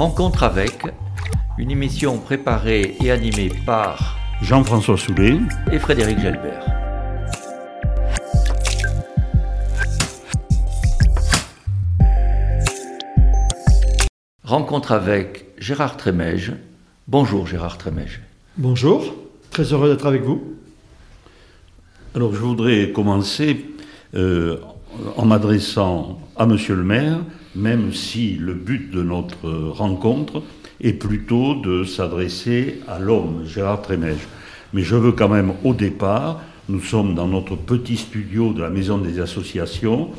Rencontre avec, une émission préparée et animée par Jean-François Soulet et Frédéric Gelbert. Rencontre avec Gérard Trémège. Bonjour Gérard Trémège. Bonjour, très heureux d'être avec vous. Alors je voudrais commencer euh, en m'adressant à Monsieur le maire, même si le but de notre rencontre est plutôt de s'adresser à l'homme, Gérard Trémège. Mais je veux quand même au départ, nous sommes dans notre petit studio de la Maison des Associations,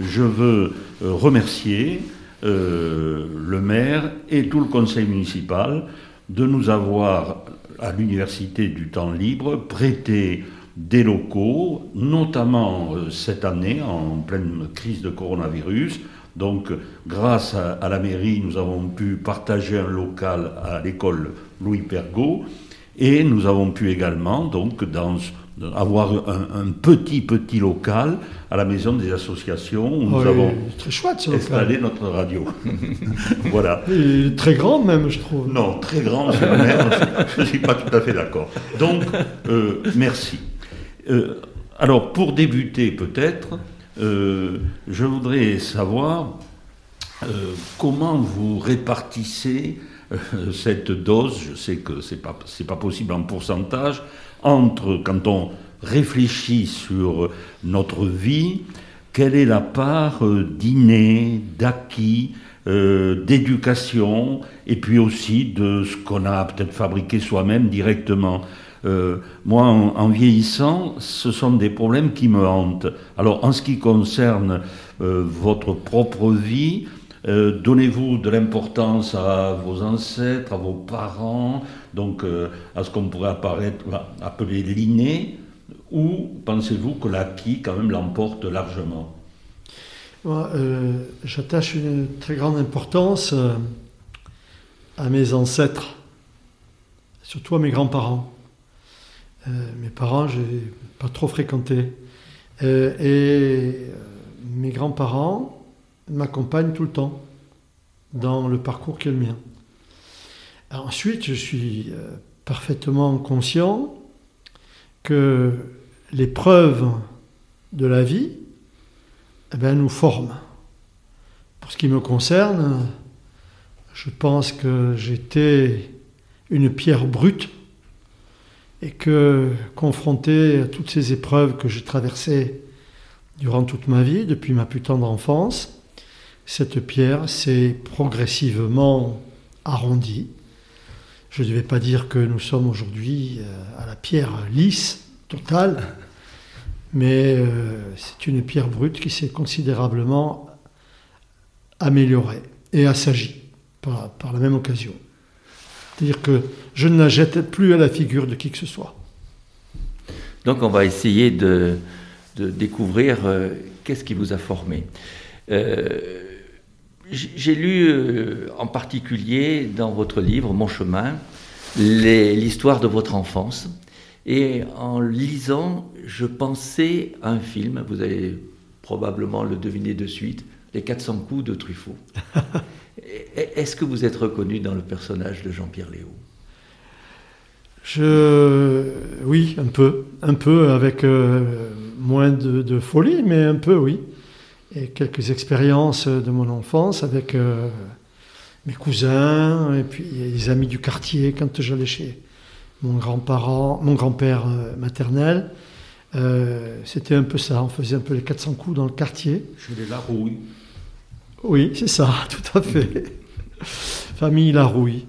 je veux euh, remercier euh, le maire et tout le conseil municipal de nous avoir, à l'Université du Temps Libre, prêté des locaux, notamment euh, cette année, en pleine crise de coronavirus. Donc, grâce à, la mairie, nous avons pu partager un local à l'école Louis Pergaud et nous avons pu également, donc, dans, avoir un, petit, petit local à la maison des associations où nous avons très chouette, installé notre radio. voilà. très grand même, je trouve. Non, très grand, je ne suis pas tout à fait d'accord. Donc, euh, merci. Euh, alors, pour débuter peut-être, euh, je voudrais savoir euh, comment vous répartissez cette dose, je sais que ce n'est pas, pas possible en pourcentage, entre quand on réfléchit sur notre vie, quelle est la part d'inné, d'acquis, d'éducation, et puis aussi de ce qu'on a peut-être fabriqué soi-même directement. Euh, moi, en, vieillissant, ce sont des problèmes qui me hantent. Alors, en ce qui concerne euh, votre propre vie, euh, donnez-vous de l'importance à vos ancêtres, à vos parents, donc à ce qu'on pourrait apparaître, appeler l'inné, ou pensez-vous que l'acquis, quand même, l'emporte largement? Moi, j'attache une très grande importance à mes ancêtres, surtout à mes grands-parents. Euh, mes parents, je n'ai pas trop fréquenté. Euh, et euh, mes grands-parents m'accompagnent tout le temps dans le parcours qui est le mien. ensuite, je suis parfaitement conscient que l'épreuve de la vie eh ben, nous forme. Pour ce qui me concerne, je pense que j'étais une pierre brute et que confronté à toutes ces épreuves que j'ai traversées durant toute ma vie, depuis ma plus tendre enfance, cette pierre s'est progressivement arrondie. Je ne vais pas dire que nous sommes aujourd'hui euh, à la pierre lisse, totale, mais euh, c'est une pierre brute qui s'est considérablement améliorée et assagie par, par la même occasion. C'est-à-dire que je ne la jette plus à la figure de qui que ce soit. Donc on va essayer de, découvrir euh, qu'est-ce qui vous a formé. Euh, j'ai lu euh, en particulier dans votre livre Mon chemin l'histoire de votre enfance. Et en lisant, je pensais à un film, vous allez probablement le deviner de suite, Les 400 coups de Truffaut. Est-ce que vous êtes reconnu dans le personnage de Jean-Pierre Léo? Je... Oui, un peu. Un peu, avec euh, moins de, folie, mais un peu, oui. Et quelques expériences de mon enfance avec euh, mes cousins et puis les amis du quartier quand j'allais chez mon grand-parent, mon grand-père euh, maternel. C'était un peu ça. On faisait un peu les 400 coups dans le quartier. Chez les Larouille. Oui, c'est ça, tout à fait. Famille Larouille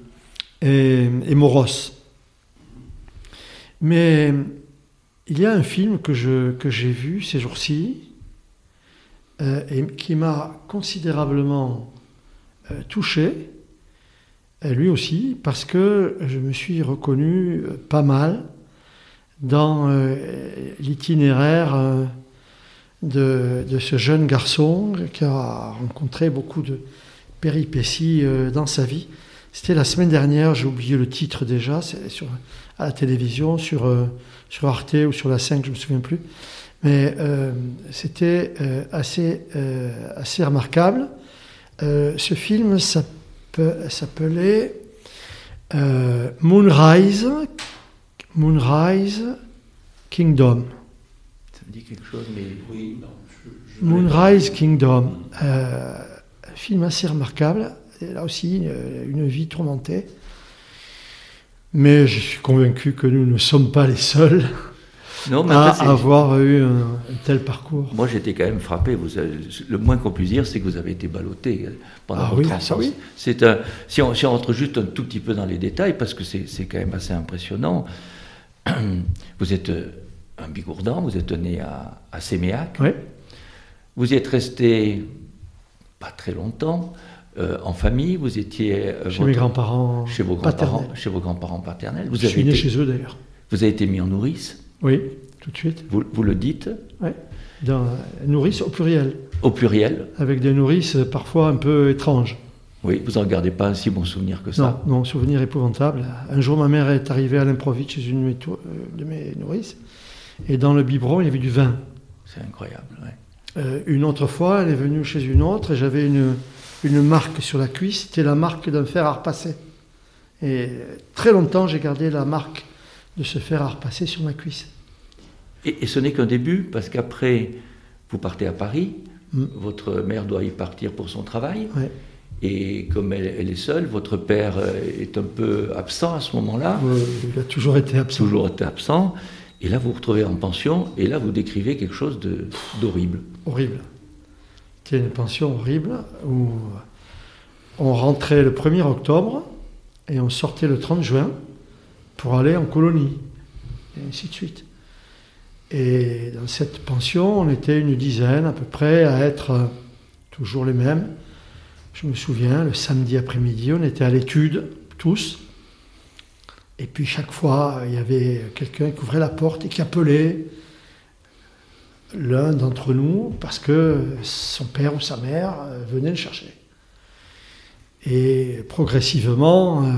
et, et Moros. Mais il y a un film que, je, que j'ai vu ces jours-ci euh, et qui m'a considérablement euh, touché, euh, lui aussi, parce que je me suis reconnu pas mal dans l'itinéraire de, de, ce jeune garçon qui a rencontré beaucoup de péripéties dans sa vie. C'était la semaine dernière, j'ai oublié le titre déjà, c'est sur à la télévision, sur, euh, sur Arte ou sur la 5, je ne me souviens plus. Mais euh, c'était euh, assez, assez remarquable. ce film s'appelait euh, Moonrise, Moonrise Kingdom. Ça me dit quelque chose, mais oui. Moonrise Kingdom, euh, un film assez remarquable. Là aussi, une vie tourmentée. Mais je suis convaincu que nous ne sommes pas les seuls non, à avoir eu un, tel parcours. Moi, j'étais quand même frappé. Vous le moins qu'on puisse dire, c'est que vous avez été ballotté pendant ah, votre oui, C'est un, si on, si, on, rentre juste un tout petit peu dans les détails, parce que c'est quand même assez impressionnant. Vous êtes euh, un bigourdan, vous êtes né à, à Séméac. Oui. Vous y êtes resté pas très longtemps. Euh, en famille, vous étiez euh, chez mes grands-parents, chez vos grands-parents, chez vos grands-parents paternels. Vous Je suis né chez eux d'ailleurs. Vous avez été mis en nourrice. Oui, tout de suite. Vous, vous le dites. Oui. Dans nourrice au pluriel. Au pluriel. Avec des nourrices parfois un peu étranges. Oui, vous n'en gardez pas un si bon souvenir que ça. Non, non, souvenir épouvantable. Un jour, ma mère est arrivée à l'improviste chez une de mes nourrices, et dans le biberon, il y avait du vin. C'est incroyable, oui. Euh, une autre fois, elle est venue chez une autre, et j'avais une, une marque sur la cuisse, c'était la marque d'un fer à repasser. Et très longtemps, j'ai gardé la marque de ce fer à repasser sur ma cuisse. Et, ce n'est qu'un début, parce qu'après, vous partez à Paris, mm. votre mère doit y partir pour son travail. Et comme elle, est seule, votre père euh, est un peu absent à ce moment-là. il a toujours été absent. Toujours été absent. Et là, vous vous retrouvez en pension, et là, vous décrivez quelque chose d'horrible. Horrible. C'était une pension horrible où on rentrait le 1er octobre et on sortait le 30 juin pour aller en colonie, et ainsi de suite. Et dans cette pension, on était une dizaine à peu près à être toujours les mêmes. Je me souviens, le samedi après-midi, on était à l'étude, tous. Et puis chaque fois, il y avait quelqu'un qui ouvrait la porte et qui appelait l'un d'entre nous parce que son père ou sa mère euh, venait le chercher. Et progressivement, euh,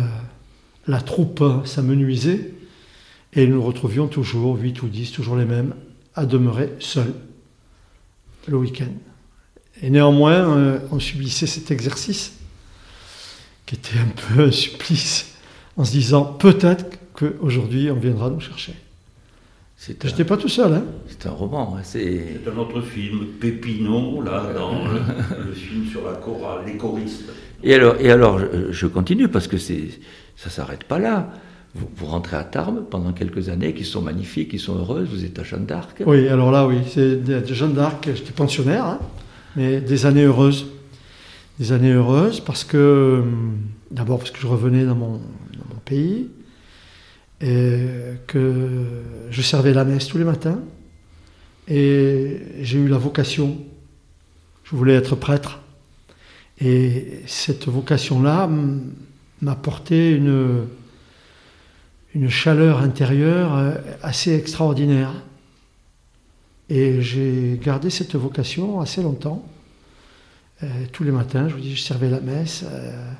la troupe s'amenuisait et nous retrouvions toujours, 8 ou 10, toujours les mêmes, à demeurer seuls le week-end. Et néanmoins, euh, on subissait cet exercice qui était un peu un supplice en se disant peut-être qu'aujourd'hui on viendra nous chercher. Je n'étais pas tout seul. Hein. C'est un roman. Hein, c'est un autre film, Pépinot, là, dans le, film sur la chorale, les choristes. Et alors, et alors je, continue parce que ça ne s'arrête pas là. Vous, rentrez à Tarbes pendant quelques années qui sont magnifiques, qui sont heureuses. Vous êtes à Jeanne d'Arc. Oui, alors là, oui, c'est Jeanne d'Arc. J'étais pensionnaire, hein, mais des années heureuses. Des années heureuses parce que, d'abord parce que je revenais dans mon, dans mon pays, et que je servais la messe tous les matins et j'ai eu la vocation. Je voulais être prêtre. Et cette vocation-là m'a porté une, une chaleur intérieure euh, assez extraordinaire. Et j'ai gardé cette vocation assez longtemps. Euh, tous les matins, je vous dis, je servais la messe. Euh,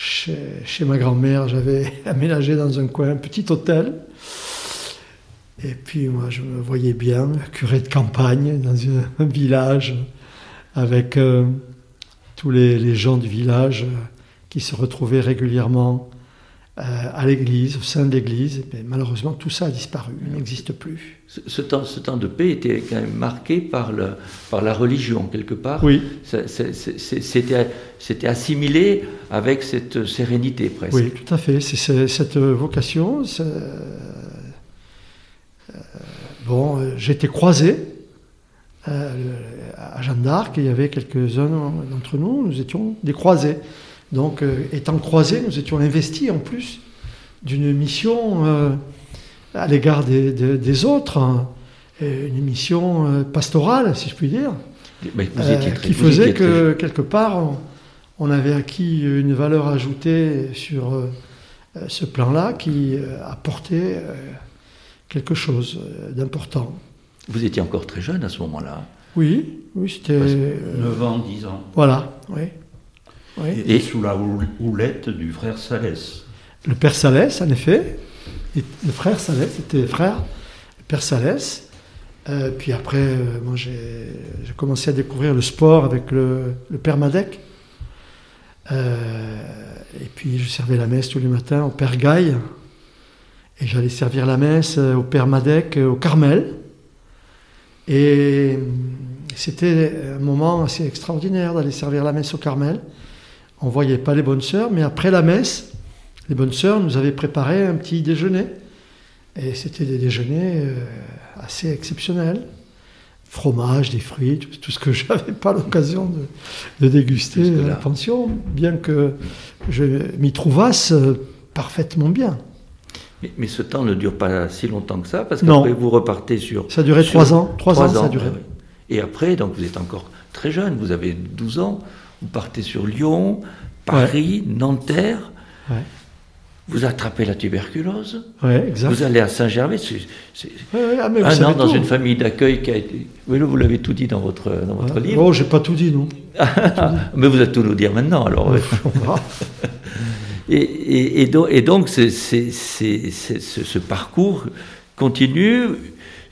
chez, ma grand-mère, j'avais aménagé dans un coin un petit hôtel. Et puis moi, je me voyais bien, curé de campagne, dans un, village, avec euh, tous les, gens du village euh, qui se retrouvaient régulièrement à l'église, au sein de l'église. Malheureusement, tout ça a disparu, il n'existe plus. Ce, temps, ce temps de paix était quand même marqué par, le, par la religion, quelque part. Oui. C'était assimilé avec cette sérénité, presque. Oui, tout à fait. C'est cette vocation. Euh, bon, euh, j'étais croisé à Jeanne d'Arc, il y avait quelques-uns d'entre nous, nous étions des croisés. Donc, euh, étant croisés, nous étions investis en plus d'une mission euh, à l'égard des, autres, hein, une mission euh, pastorale, si je puis dire, qui faisait que quelque part, on, avait acquis une valeur ajoutée sur ce plan-là qui apportait quelque chose d'important. Vous étiez encore très jeune à ce moment-là Oui, oui, c'était... 9 ans, 10 ans. Voilà, oui. Et, sous la houlette du frère Salès. Le père Salès, en effet. le frère Salès était frère, le père Salès. Euh, puis après, euh, moi, j'ai commencé à découvrir le sport avec le, père Madec. et puis je servais la messe tous les matins au Père Gaille. Et j'allais servir la messe au Père Madec, au Carmel. Et c'était un moment assez extraordinaire d'aller servir la messe au Carmel. On ne voyait pas les bonnes sœurs, mais après la messe, les bonnes sœurs nous avaient préparé un petit déjeuner. Et c'était des déjeuners euh, assez exceptionnels. Fromage, des fruits, tout, ce que je n'avais pas l'occasion de, déguster à la pension, bien que je m'y trouvasse euh, parfaitement bien. Mais, ce temps ne dure pas si longtemps que ça, parce qu'après vous repartez sur... Ça a duré trois ans. Trois, ans, ça a duré. Et après, donc vous êtes encore très jeune, vous avez 12 ans, vous partez sur Lyon, Paris, Nanterre. Vous attrapez la tuberculose. Vous allez à Saint-Gervais. C'est ah, un an dans une famille d'accueil qui a été. Oui, vous l'avez tout dit dans votre, dans votre livre. Oh, j'ai pas tout dit, non. mais vous allez tout nous dire maintenant, alors. et, et, donc, et donc ce parcours continue.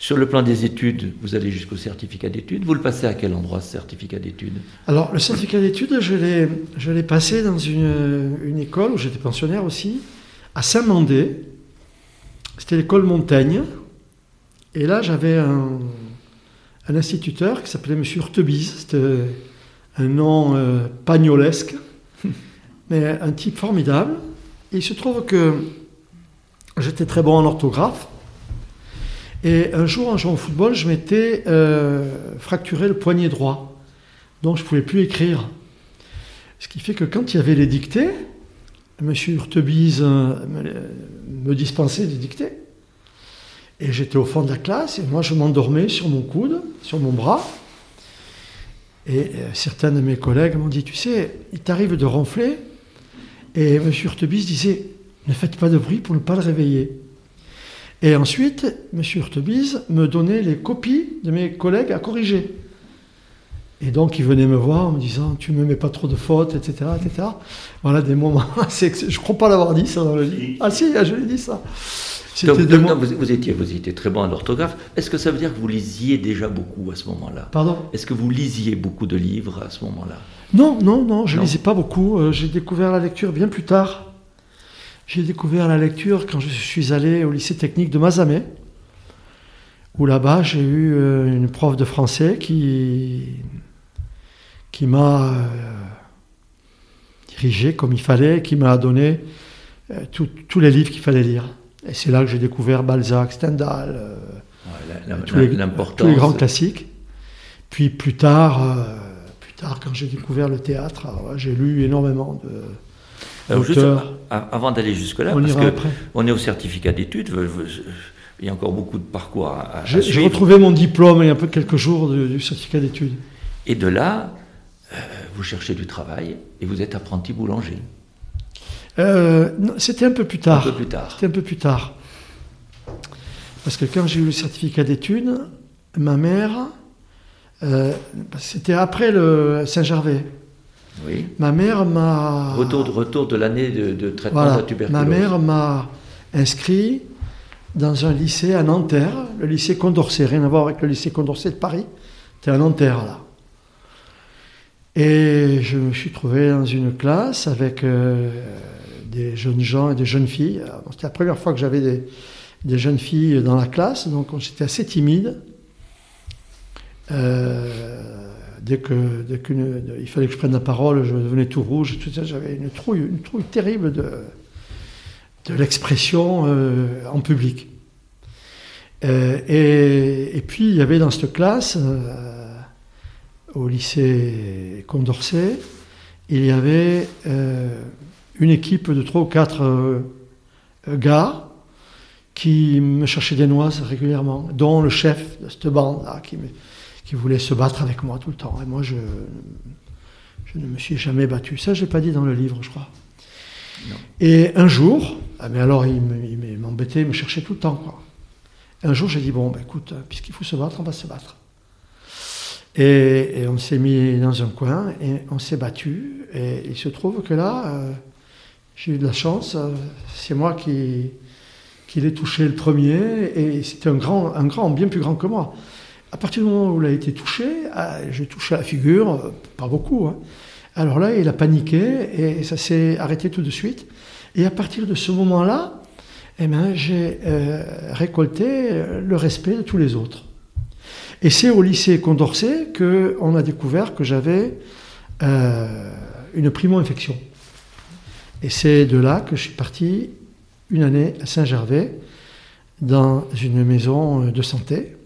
Sur le plan des études, vous allez jusqu'au certificat d'études. Vous le passez à quel endroit, ce certificat d'études? Alors, le certificat d'études, je l'ai passé dans une, une école où j'étais pensionnaire aussi, à Saint-Mandé. C'était l'école Montaigne. Et là, j'avais un, un, instituteur qui s'appelait M. Urtebise. C'était un nom euh, pagnolesque, mais un type formidable. Et il se trouve que j'étais très bon en orthographe. Et un jour, en jouant au football, je m'étais euh, fracturé le poignet droit. Donc je ne pouvais plus écrire. Ce qui fait que quand il y avait les dictées, M. Urtebise euh, me, dispensait des dictées. Et j'étais au fond de la classe, et moi je m'endormais sur mon coude, sur mon bras. Et euh, certains de mes collègues m'ont dit, tu sais, il t'arrive de ronfler. Et M. Urtebise disait, ne faites pas de bruit pour ne pas le réveiller. Et ensuite, M. Urtebise me donnait les copies de mes collègues à corriger. Et donc, il venait me voir en me disant Tu ne me mets pas trop de fautes, etc. etc. Voilà des moments. je ne crois pas l'avoir dit ça dans le livre. Ah, si, je l'ai dit ça. Donc, vous, étiez, vous étiez très bon en orthographe. Est-ce que ça veut dire que vous lisiez déjà beaucoup à ce moment-là? Pardon? Est-ce que vous lisiez beaucoup de livres à ce moment-là? Non, non, non, je ne lisais pas beaucoup. Euh, j'ai découvert la lecture bien plus tard. J'ai découvert la lecture quand je suis allé au lycée technique de Mazamet, où là-bas j'ai eu euh, une prof de français qui, qui m'a euh, dirigé comme il fallait, qui m'a donné euh, tous les livres qu'il fallait lire. Et c'est là que j'ai découvert Balzac, Stendhal, tous, les, grands classiques. Puis plus tard, plus tard quand j'ai découvert le théâtre, j'ai lu énormément de avant d'aller jusque-là, parce qu'on est au certificat d'études, il y a encore beaucoup de parcours à, J'ai retrouvé mon diplôme il y a un peu quelques jours du, certificat d'études. Et de là, euh, vous cherchez du travail et vous êtes apprenti boulanger. Euh, C'était un peu plus tard. Un peu plus tard. C'était un peu plus tard. Parce que quand j'ai eu le certificat d'études, ma mère, euh, c'était après le Saint-Gervais. Ma mère m'a. Retour de, retour de l'année de, traitement de la tuberculose. Ma mère m'a inscrit dans un lycée à Nanterre, le lycée Condorcet, rien à voir avec le lycée Condorcet de Paris. C'était à Nanterre, là. Et je me suis trouvé dans une classe avec euh, des jeunes gens et des jeunes filles. C'était la première fois que j'avais des, des, jeunes filles dans la classe, donc j'étais assez timide. Euh, dès que, dès il fallait que je prenne la parole, je devenais tout rouge, j'avais une trouille, une trouille terrible de, l'expression euh, en public. Euh, et, puis il y avait dans cette classe, euh, au lycée Condorcet, il y avait une équipe de trois ou quatre gars qui me cherchaient des noises régulièrement, dont le chef de cette bande-là qui me qui voulait se battre avec moi tout le temps. Et moi, je, je ne me suis jamais battu. Ça, je n'ai pas dit dans le livre, je crois. Et un jour, ah, mais alors il m'embêtait, il me cherchait tout le temps. Quoi. un jour, j'ai dit, bon, ben, écoute, puisqu'il faut se battre, on va se battre. Et, on s'est mis dans un coin et on s'est battu. Et il se trouve que là, euh, j'ai eu de la chance. C'est moi qui, qui l'ai touché le premier. Et c'était un grand, un grand, bien plus grand que moi. À partir du moment où il a été touché, ah, j'ai touché la figure, pas beaucoup, hein. Alors là, il a paniqué et ça s'est arrêté tout de suite. Et à partir de ce moment-là, eh ben, j'ai euh, récolté le respect de tous les autres. Et c'est au lycée Condorcet qu'on a découvert que j'avais euh, une primo-infection. Et c'est de là que je suis parti une année à Saint-Gervais, dans une maison de santé,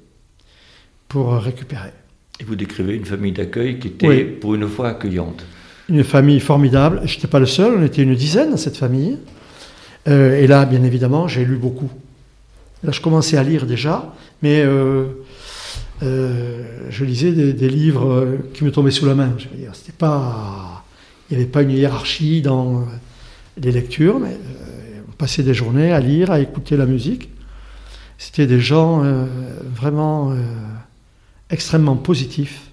pour récupérer. Et vous décrivez une famille d'accueil qui était pour une fois accueillante. Une famille formidable. Je n'étais pas le seul, on était une dizaine dans cette famille. Euh, et là, bien évidemment, j'ai lu beaucoup. Là, je commençais à lire déjà, mais euh, euh, je lisais des, livres qui me tombaient sous la main. Je veux dire, c'était pas, il n'y avait pas une hiérarchie dans les lectures, mais on passait des journées à lire, à écouter la musique. C'était des gens vraiment extrêmement positifs.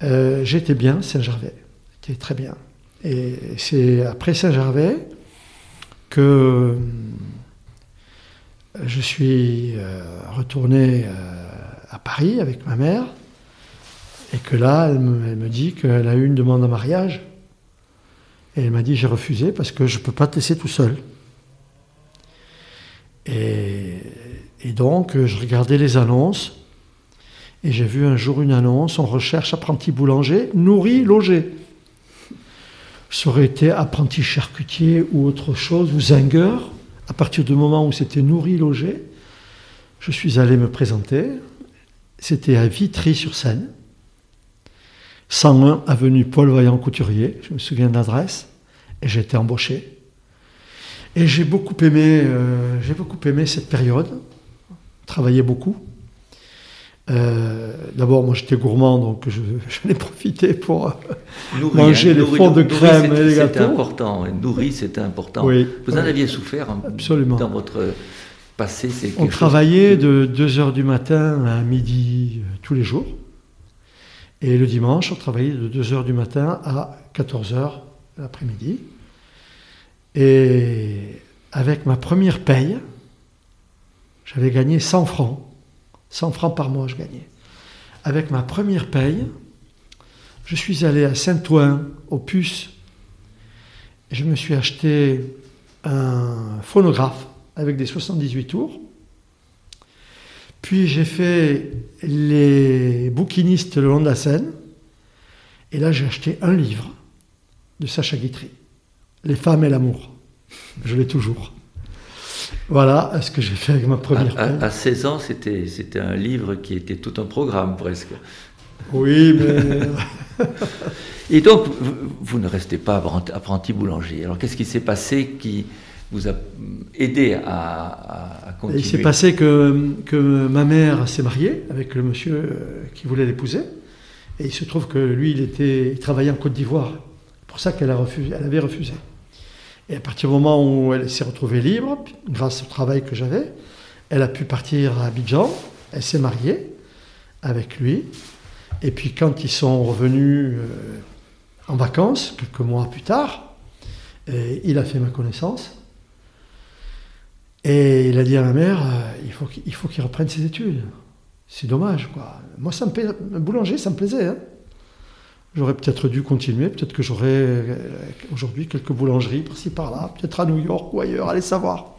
J'étais bien, Saint-Gervais. J'étais très bien. Et c'est après Saint-Gervais que euh, je suis euh, retourné euh, à Paris avec ma mère et que là, elle me, dit qu'elle a eu une demande en mariage. Et elle m'a dit j'ai refusé parce que je ne peux pas te laisser tout seul. Et, donc, je regardais les annonces et j'ai vu un jour une annonce on recherche apprenti boulanger, nourri, logé ça aurait été apprenti charcutier ou autre chose, ou zingueur, à partir du moment où c'était nourri, logé, je suis allé me présenter. C'était à Vitry-sur-Seine, 101 avenue Paul Vaillant Couturier, je me souviens de l'adresse, et j'ai été embauché. Et j'ai beaucoup aimé, euh, j'ai beaucoup aimé cette période, travaillé beaucoup. Euh, d'abord, moi j'étais gourmand, donc je, j'en ai profité pour euh, manger les fonds de crème et les gâteaux. C'était important, nourri c'était important. Vous en aviez souffert Absolument. dans votre passé On travaillait de 2h du matin à midi euh, tous les jours. Et le dimanche, on travaillait de 2h du matin à 14h l'après-midi. Et avec ma première paye, j'avais gagné 100 francs 100 francs par mois, je gagnais. Avec ma première paye, je suis allé à Saint-Ouen, au Puce. Je me suis acheté un phonographe avec des 78 tours. Puis j'ai fait les bouquinistes le long de la Seine. Et là, j'ai acheté un livre de Sacha Guitry, Les femmes et l'amour. Je l'ai toujours. Voilà ce que j'ai fait avec ma première à, à, 16 ans, c'était, c'était un livre qui était tout un programme presque. Oui, mais... Et donc, vous, ne restez pas apprenti boulanger. Alors, qu'est-ce qui s'est passé qui vous a aidé à, continuer Il s'est passé que, que ma mère s'est mariée avec le monsieur qui voulait l'épouser. Et il se trouve que lui, il, était, il travaillait en Côte d'Ivoire. C'est pour ça qu'elle a refusé, elle avait refusé. Et à partir du moment où elle s'est retrouvée libre, grâce au travail que j'avais, elle a pu partir à Abidjan, elle s'est mariée avec lui. Et puis quand ils sont revenus euh, en vacances, quelques mois plus tard, il a fait ma connaissance. Et il a dit à ma mère, euh, il faut qu'il reprenne ses études. C'est dommage. Moi, ça me boulanger, ça me plaisait. Hein. J'aurais peut-être dû continuer, peut-être que j'aurais euh, aujourd'hui quelques boulangeries par-ci par-là, peut-être à New York ou ailleurs, allez savoir.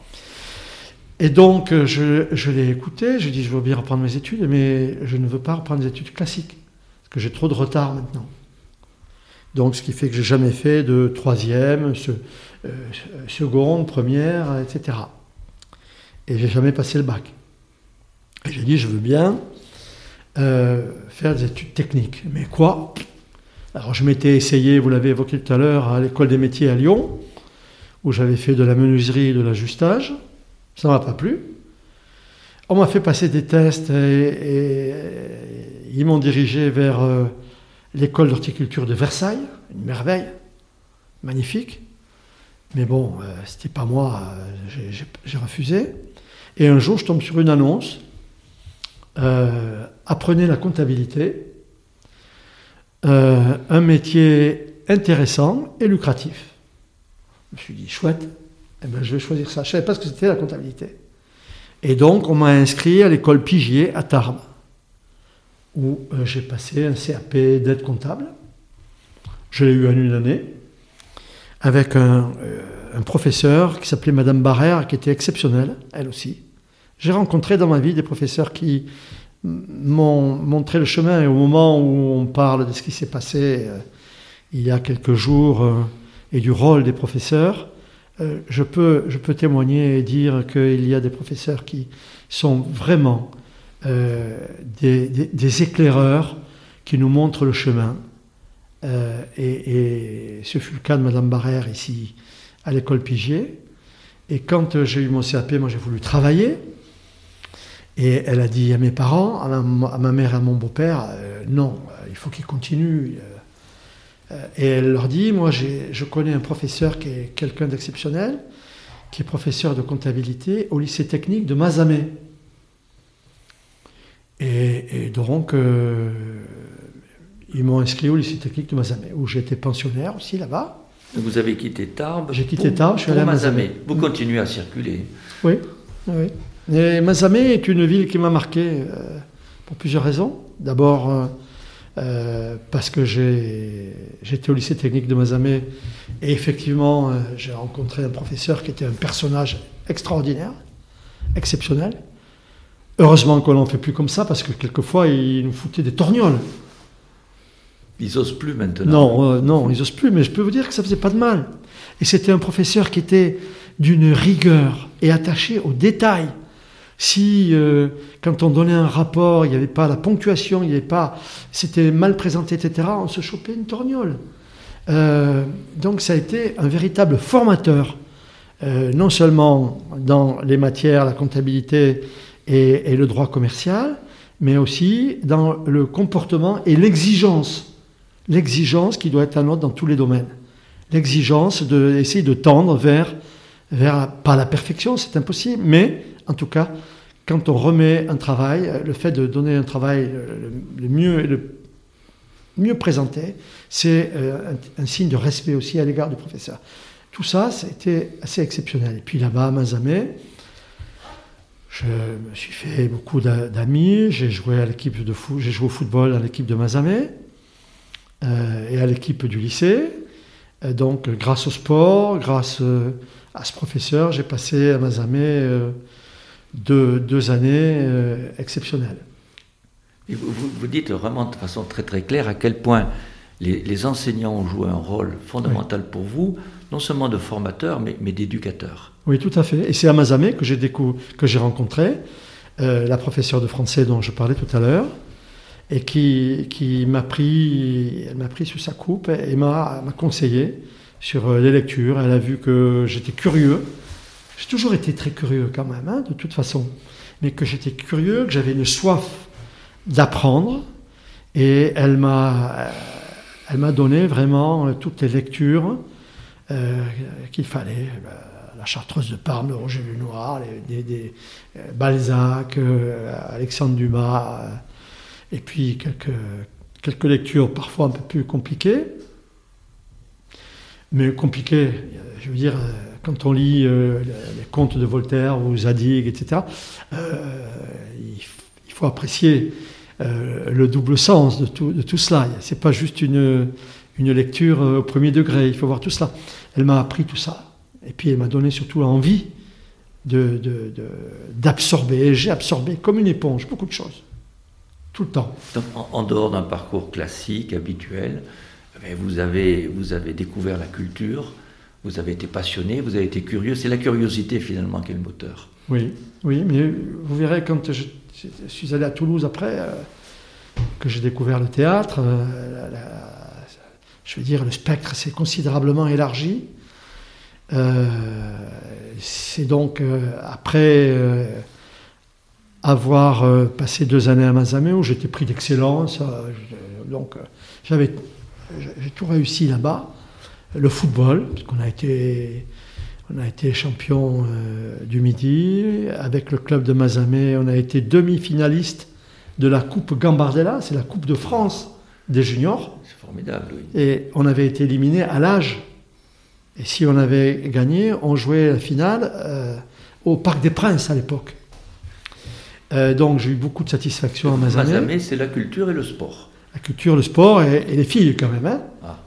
Et donc euh, je, l'ai écouté, j'ai dit je veux bien reprendre mes études, mais je ne veux pas reprendre des études classiques, parce que j'ai trop de retard maintenant. Donc ce qui fait que j'ai jamais fait de troisième, euh, seconde, première, etc. Et j'ai jamais passé le bac. Et j'ai dit je veux bien faire des études techniques. Mais quoi? Alors je m'étais essayé, vous l'avez évoqué tout à l'heure, à l'école des métiers à Lyon, où j'avais fait de la menuiserie et de l'ajustage. Ça ne m'a pas plu. On m'a fait passer des tests et, ils m'ont dirigé vers euh, l'école d'horticulture de Versailles, une merveille, magnifique. Mais bon, euh, c'était pas moi, euh, j'ai refusé. Et un jour, je tombe sur une annonce apprenez la comptabilité euh, un métier intéressant et lucratif. Je me suis dit, chouette, eh ben, je vais choisir ça. Je ne savais pas ce que c'était la comptabilité. Et donc, on m'a inscrit à l'école Pigier à Tarbes, où euh, j'ai passé un CAP d'aide comptable. Je l'ai eu en une année, avec un, un professeur qui s'appelait Madame Barrère, qui était exceptionnelle, elle aussi. J'ai rencontré dans ma vie des professeurs qui m'ont montré le chemin et au moment où on parle de ce qui s'est passé euh, il y a quelques jours euh, et du rôle des professeurs, euh, je, peux, je peux témoigner et dire qu'il y a des professeurs qui sont vraiment des, des, éclaireurs qui nous montrent le chemin. Et, ce fut le cas de Madame Barrère ici à l'école Pigier. Et quand j'ai eu mon CAP, moi j'ai voulu travailler. Et elle a dit à mes parents, à ma, mère et à mon beau-père, euh, non, euh, il faut qu'ils continuent. Euh, et elle leur dit, moi je connais un professeur qui est quelqu'un d'exceptionnel, qui est professeur de comptabilité au lycée technique de Mazamet. Et, donc, ils m'ont inscrit au lycée technique de Mazamet, où j'étais pensionnaire aussi là-bas. Vous avez quitté Tarbes J'ai quitté Tarbes, je suis allé à Mazamet. Vous continuez à circuler Oui, oui. Et Mazamet est une ville qui m'a marqué euh, pour plusieurs raisons. D'abord, euh, euh, parce que j'étais au lycée technique de Mazamet et effectivement, j'ai rencontré un professeur qui était un personnage extraordinaire, exceptionnel. Heureusement qu'on n'en fait plus comme ça parce que quelquefois, il nous foutait des torgnoles. Ils n'osent plus maintenant. Non, non, ils n'osent plus, mais je peux vous dire que ça faisait pas de mal. Et c'était un professeur qui était d'une rigueur et attaché aux détails. Si, euh, quand on donnait un rapport, il n'y avait pas la ponctuation, il n'y avait pas, c'était mal présenté, etc., on se chopait une torgnole. Euh, donc ça a été un véritable formateur, euh, non seulement dans les matières, la comptabilité et, le droit commercial, mais aussi dans le comportement et l'exigence. L'exigence qui doit être la nôtre dans tous les domaines. L'exigence d'essayer de, tendre vers, vers, pas la perfection, c'est impossible, mais en tout cas, quand on remet un travail, le fait de donner un travail le, mieux le mieux présenté, c'est euh, un, signe de respect aussi à l'égard du professeur. Tout ça, ça a été assez exceptionnel. Et puis là-bas, à Mazamet, je me suis fait beaucoup d'amis. J'ai joué à l'équipe de j'ai joué au football à l'équipe de Mazamet euh, et à l'équipe du lycée. donc, grâce au sport, grâce euh, à ce professeur, j'ai passé à Mazamet deux, deux années euh, exceptionnelles. vous, vous, dites vraiment de façon très très claire à quel point les, enseignants ont joué un rôle fondamental pour vous, non seulement de formateur, mais, mais d'éducateur. Oui, tout à fait. Et c'est à Mazamé que j'ai, que j'ai rencontré euh, la professeure de français dont je parlais tout à l'heure, et qui, qui m'a pris, elle m'a pris sous sa coupe et m'a, m'a conseillé sur euh, les lectures. Elle a vu que j'étais curieux j'ai toujours été très curieux quand même, hein, de toute façon. Mais que j'étais curieux, que j'avais une soif d'apprendre. Et elle m'a, euh, elle m'a donné vraiment euh, toutes les lectures euh, qu'il fallait. La Chartreuse de Parme, Roger Lenoir, les, des, Balzac, Alexandre Dumas, et puis quelques, quelques lectures parfois un peu plus compliquées. Mais compliquées, je veux dire, quand on lit euh, les contes de Voltaire ou Zadig, etc., euh, il, faut apprécier euh, le double sens de tout, cela. Ce n'est pas juste une, une lecture au premier degré, il faut voir tout cela. Elle m'a appris tout ça. Et puis elle m'a donné surtout l'envie d'absorber. De, de, j'ai absorbé comme une éponge beaucoup de choses. Tout le temps. Donc, en, dehors d'un parcours classique, habituel, vous avez, vous avez découvert la culture, vous avez été passionné, vous avez été curieux. C'est la curiosité finalement qui est le moteur. Oui, oui, mais vous verrez quand je, suis allé à Toulouse après, euh, que j'ai découvert le théâtre, euh, je veux dire, le spectre s'est considérablement élargi. Euh, c'est donc après avoir passé deux années à Mazamet où j'étais pris d'excellence, donc j'avais, j'ai tout réussi là-bas le football, puisqu'on a été, on a été champion euh, du Midi. Avec le club de Mazamet, on a été demi-finaliste de la Coupe Gambardella, c'est la Coupe de France des juniors. C'est formidable, oui. Et on avait été éliminé à l'âge. Et si on avait gagné, on jouait la finale euh, au Parc des Princes à l'époque. Euh, donc j'ai eu beaucoup de satisfaction à Mazamet. Mazamet, c'est la culture et le sport. la culture, le sport et, les filles quand même. Hein. Ah.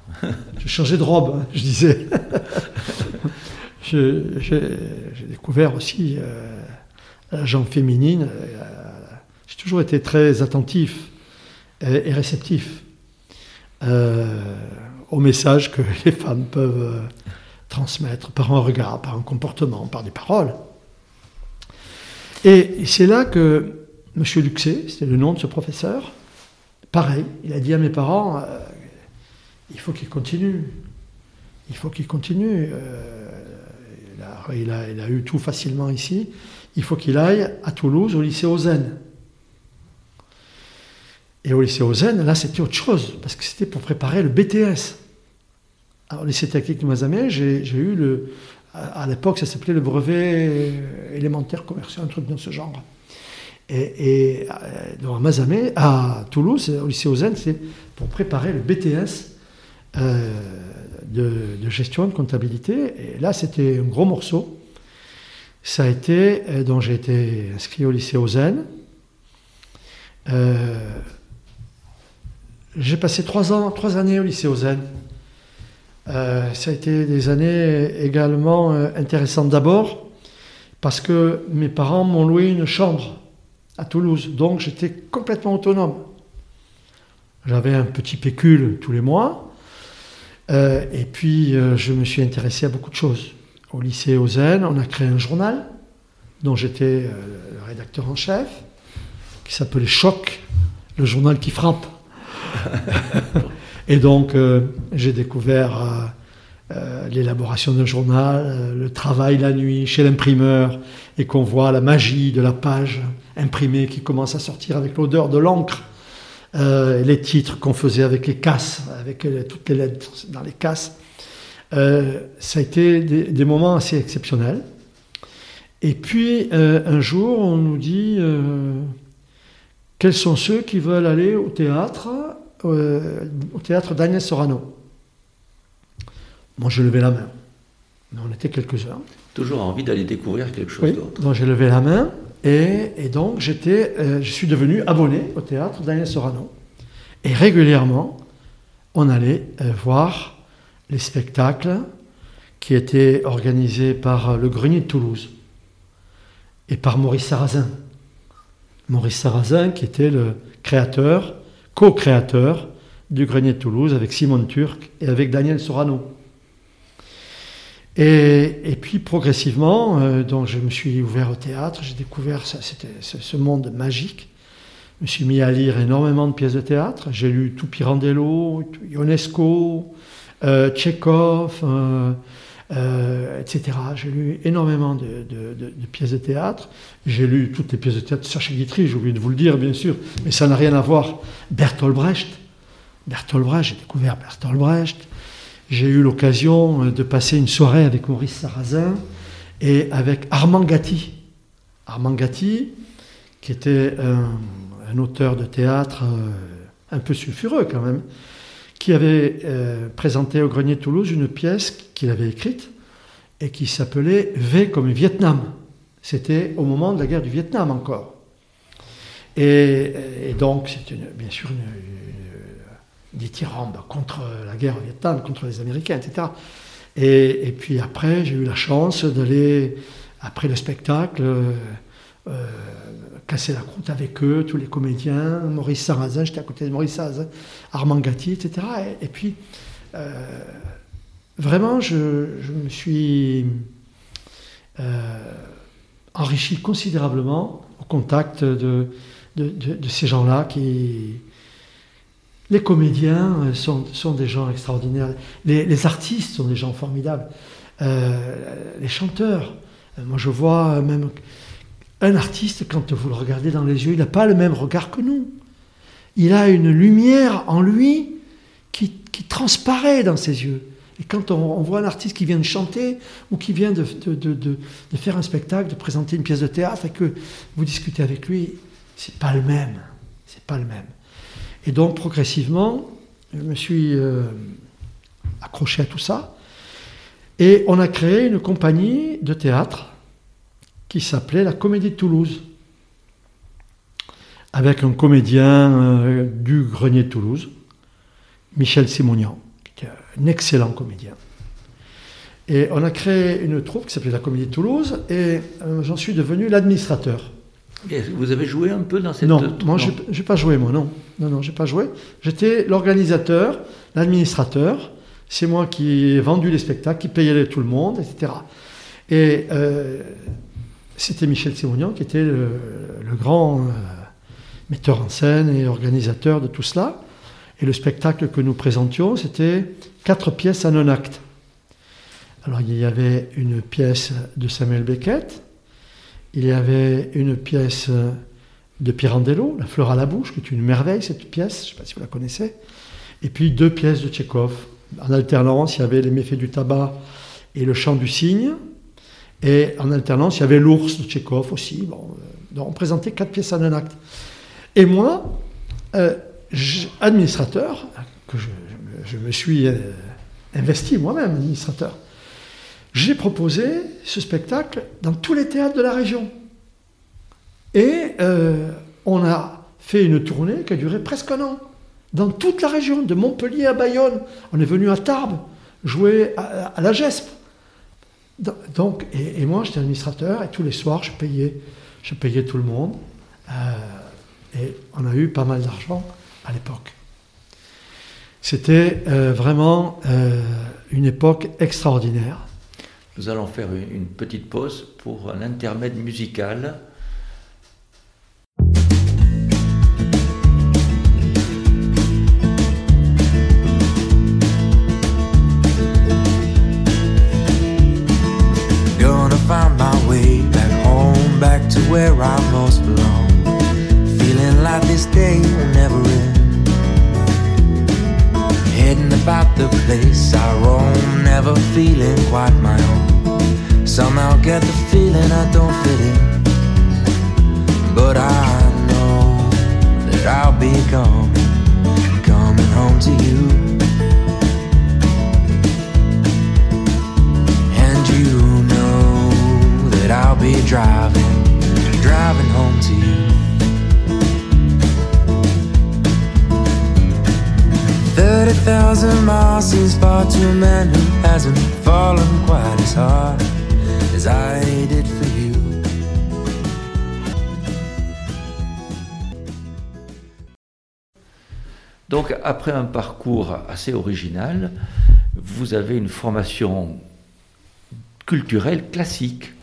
Je changeais de robe, hein, je disais. j'ai découvert aussi euh, la jambe féminine. Euh, j'ai toujours été très attentif et, réceptif euh, aux messages que les femmes peuvent transmettre par un regard, par un comportement, par des paroles. Et c'est là que M. Luxé, c'était le nom de ce professeur, pareil, il a dit à mes parents, il faut qu'il continue, il faut qu'il continue. Euh, il, a, eu tout facilement ici, il faut qu'il aille à Toulouse au lycée Ozen. Et au lycée Ozen, là c'était autre chose, parce que c'était pour préparer le BTS. Au lycée technique de Mazamet, j'ai eu le. À, l'époque, ça s'appelait le brevet élémentaire commercial, un truc dans ce genre. Et, euh, à Mazamet, à Toulouse, au lycée Ozen, c'est pour préparer le BTS euh, de, gestion, de comptabilité. Et là, c'était un gros morceau. Ça a été, euh, j'ai été inscrit au lycée Ozen. j'ai passé trois ans, trois années au lycée Ozen. Euh, ça a été des années également euh, intéressantes d'abord parce que mes parents m'ont loué une chambre à Toulouse, donc j'étais complètement autonome. J'avais un petit pécule tous les mois, euh, et puis je me suis intéressé à beaucoup de choses. Au lycée Ozen, on a créé un journal dont j'étais le rédacteur en chef, qui s'appelait Choc, le journal qui frappe. Et donc, euh, j'ai découvert euh, euh, l'élaboration d'un journal, le travail la nuit chez l'imprimeur, et qu'on voit la magie de la page imprimée qui commence à sortir avec l'odeur de l'encre. Les titres qu'on faisait avec les casses, avec toutes les lettres dans les casses. ça a été des, moments assez exceptionnels. Et puis, un jour, on nous dit quels sont ceux qui veulent aller au théâtre euh, au théâtre Daniel Sorano? Moi, je levais la main. On était quelques-uns. Toujours envie d'aller découvrir quelque chose d'autre. Donc j'ai levé la main et, donc euh, je suis devenu abonné au théâtre Daniel Sorano. Et régulièrement, on allait euh, voir les spectacles qui étaient organisés par le Grenier de Toulouse et par Maurice Sarrazin. Maurice Sarrazin qui était le créateur co-créateur du Grenier de Toulouse avec Simone Turc et avec Daniel Sorano. Et, puis progressivement, euh, donc je me suis ouvert au théâtre, j'ai découvert ça, ce, monde magique. Je me suis mis à lire énormément de pièces de théâtre. J'ai lu tout Pirandello, Ionesco, euh, euh, euh, etc. J'ai lu énormément de, pièces de théâtre. J'ai lu toutes les pièces de théâtre de Sacha Guitry, j'ai oublié de vous le dire, bien sûr, mais ça n'a rien à voir. Bertolt Brecht. Bertolt Brecht, j'ai découvert Bertolt Brecht. J'ai eu l'occasion euh, de passer une soirée avec Maurice Sarrazin et avec Armand Gatti. Armand Gatti, qui était un, auteur de théâtre euh, un peu sulfureux quand même, qui avait euh, présenté au Grenier de Toulouse une pièce qu'il avait écrite et qui s'appelait V comme Vietnam. C'était au moment de la guerre du Vietnam encore. Et, donc, c'est bien sûr une, une, dithyrambe contre la guerre au Vietnam, contre les Américains, etc. Et, puis après, j'ai eu la chance d'aller, après le spectacle, euh, casser la croûte avec eux, tous les comédiens, Maurice Sarrazin, j'étais à côté de Maurice Sarrazin, Armand Gatti, etc. Et, puis, euh, vraiment, je, me suis euh, enrichi considérablement au contact de, ces gens-là qui... Les comédiens sont, sont, des gens extraordinaires, les, artistes sont des gens formidables, les chanteurs. Moi, je vois même un artiste, quand vous le regardez dans les yeux, il n'a pas le même regard que nous. Il a une lumière en lui qui, transparaît dans ses yeux. Et quand on, voit un artiste qui vient de chanter ou qui vient de, faire un spectacle, de présenter une pièce de théâtre et que vous discutez avec lui, c'est pas le même. C'est pas le même. Et donc progressivement, je me suis euh, accroché à tout ça. Et on a créé une compagnie de théâtre qui s'appelait la Comédie de Toulouse. avec un comédien euh, du Grenier de Toulouse, Michel Simonian, qui était un excellent comédien. Et on a créé une troupe qui s'appelait la Comédie de Toulouse, et euh, j'en suis devenu l'administrateur. Vous avez joué un peu dans cette... Non, moi je n'ai pas joué, moi, non. Non, non, j'ai pas joué. J'étais l'organisateur, l'administrateur. C'est moi qui ai vendu les spectacles, qui payait tout le monde, etc. Et euh, c'était Michel Simonian qui était le, grand euh, metteur en scène et organisateur de tout cela. Et le spectacle que nous présentions, c'était quatre pièces en un acte. Alors il y avait une pièce de Samuel Beckett, il y avait une pièce de Pirandello, La fleur à la bouche, qui est une merveille cette pièce, je ne sais pas si vous la connaissez, et puis deux pièces de Tchékov. En alternance, il y avait Les méfaits du tabac et Le chant du cygne, et en alternance, il y avait L'ours de Tchékov aussi. Bon, euh, on présentait quatre pièces en un acte. Et moi, euh, administrateur, que je, me suis euh, investi moi-même, administrateur, j'ai proposé ce spectacle dans tous les théâtres de la région. Et euh, on a fait une tournée qui a duré presque un an. Dans toute la région, de Montpellier à Bayonne. On est venu à Tarbes, jouer à, la GESP. Donc, et, moi, j'étais administrateur, et tous les soirs, je payais, je payais tout le monde. Euh, et on a eu pas mal d'argent à l'époque. C'était euh, vraiment une époque extraordinaire. Nous allons faire une petite pause pour un intermède musical. Gonna find my way back home, back to where I most belong. Feeling like this day will never end. About the place I roam, never feeling quite my own. Somehow get the feeling I don't fit in. But I know that I'll be coming, coming home to you. And you know that I'll be driving, driving home to you. Thirty thousand miles seems far to a man who hasn't fallen quite as hard. Donc après un parcours assez original, vous avez une formation culturelle classique.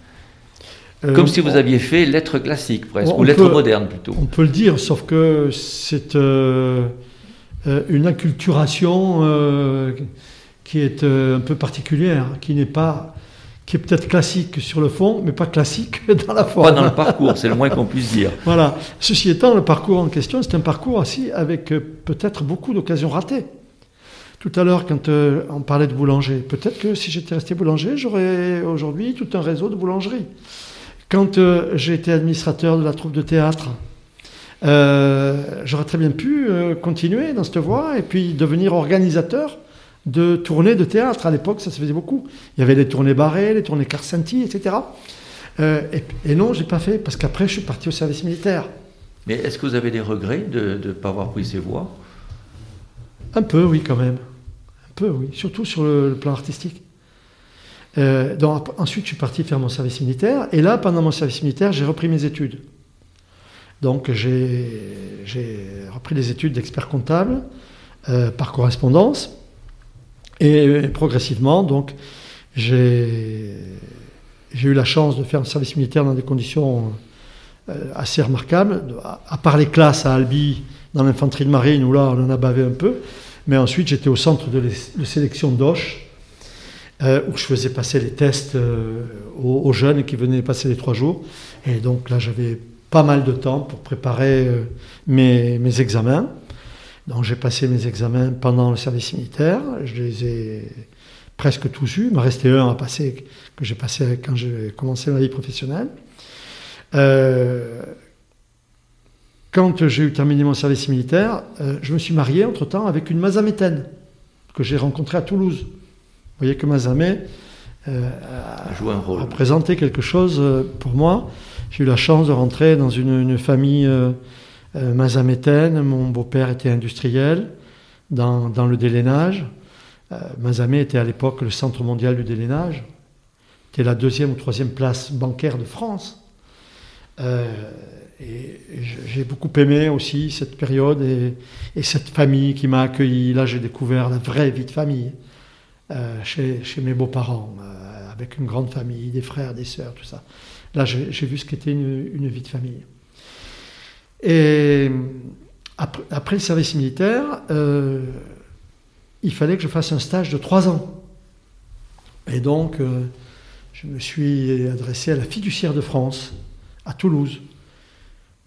Euh, Comme si vous aviez fait lettres classiques presque, ou lettres modernes plutôt. On peut le dire, sauf que c'est euh, une acculturation qui est un peu particulière, qui n'est pas qui est peut-être classique sur le fond, mais pas classique dans la forme. Pas dans le parcours, c'est le moins qu'on puisse dire. Voilà. Ceci étant, le parcours en question, c'est un parcours aussi avec euh, peut-être beaucoup d'occasions ratées. Tout à l'heure, quand euh, on parlait de boulanger, peut-être que si j'étais resté boulanger, j'aurais aujourd'hui tout un réseau de boulangeries. Quand euh, j'ai été administrateur de la troupe de théâtre, j'aurais très bien pu continuer dans cette voie et puis devenir organisateur de tournées de théâtre. À l'époque, ça se faisait beaucoup. Il y avait les tournées Barré, les tournées Carcenti, etc. Euh, et, non, je n'ai pas fait, parce qu'après, je suis parti au service militaire. Mais est-ce que vous avez des regrets de ne pas avoir pris ces voies? Un peu, oui, quand même. Un peu, oui. Surtout sur le, plan artistique. Euh, donc, ensuite, je suis parti faire mon service militaire. Et là, pendant mon service militaire, j'ai repris mes études. Donc, j'ai repris les études d'expert comptable euh, par correspondance. Et progressivement, donc, j'ai eu la chance de faire un service militaire dans des conditions euh, assez remarquables, à part les classes à Albi, dans l'infanterie de marine, où là, on en a bavé un peu. Mais ensuite, j'étais au centre de, sélection d'Oche, euh, où je faisais passer les tests euh, aux, jeunes qui venaient passer les trois jours. Et donc là, j'avais pas mal de temps pour préparer mes, mes examens. Donc j'ai passé mes examens pendant le service militaire, je les ai presque tous eus, il m'en restait un à passer que j'ai passé quand j'ai commencé ma vie professionnelle. Euh, quand j'ai eu terminé mon service militaire, euh, je me suis marié entre-temps avec une mazamétaine que j'ai rencontrée à Toulouse. Vous voyez que Mazamet euh, a, présenté quelque chose pour moi. J'ai eu la chance de rentrer dans une, famille euh, Mazamétaine, mon beau-père était industriel dans, le délainage. Euh, Mazamet était à l'époque le centre mondial du délainage. C'était la deuxième ou troisième place bancaire de France. Euh, et j'ai beaucoup aimé aussi cette période et, et cette famille qui m'a accueilli. Là, j'ai découvert la vraie vie de famille euh, chez, mes beaux-parents, euh, avec une grande famille, des frères, des sœurs, tout ça. Là, j'ai vu ce qu'était une, vie de famille. Et après, le service militaire, euh, il fallait que je fasse un stage de trois ans. Et donc, euh, je me suis adressé à la fiduciaire de France, à Toulouse.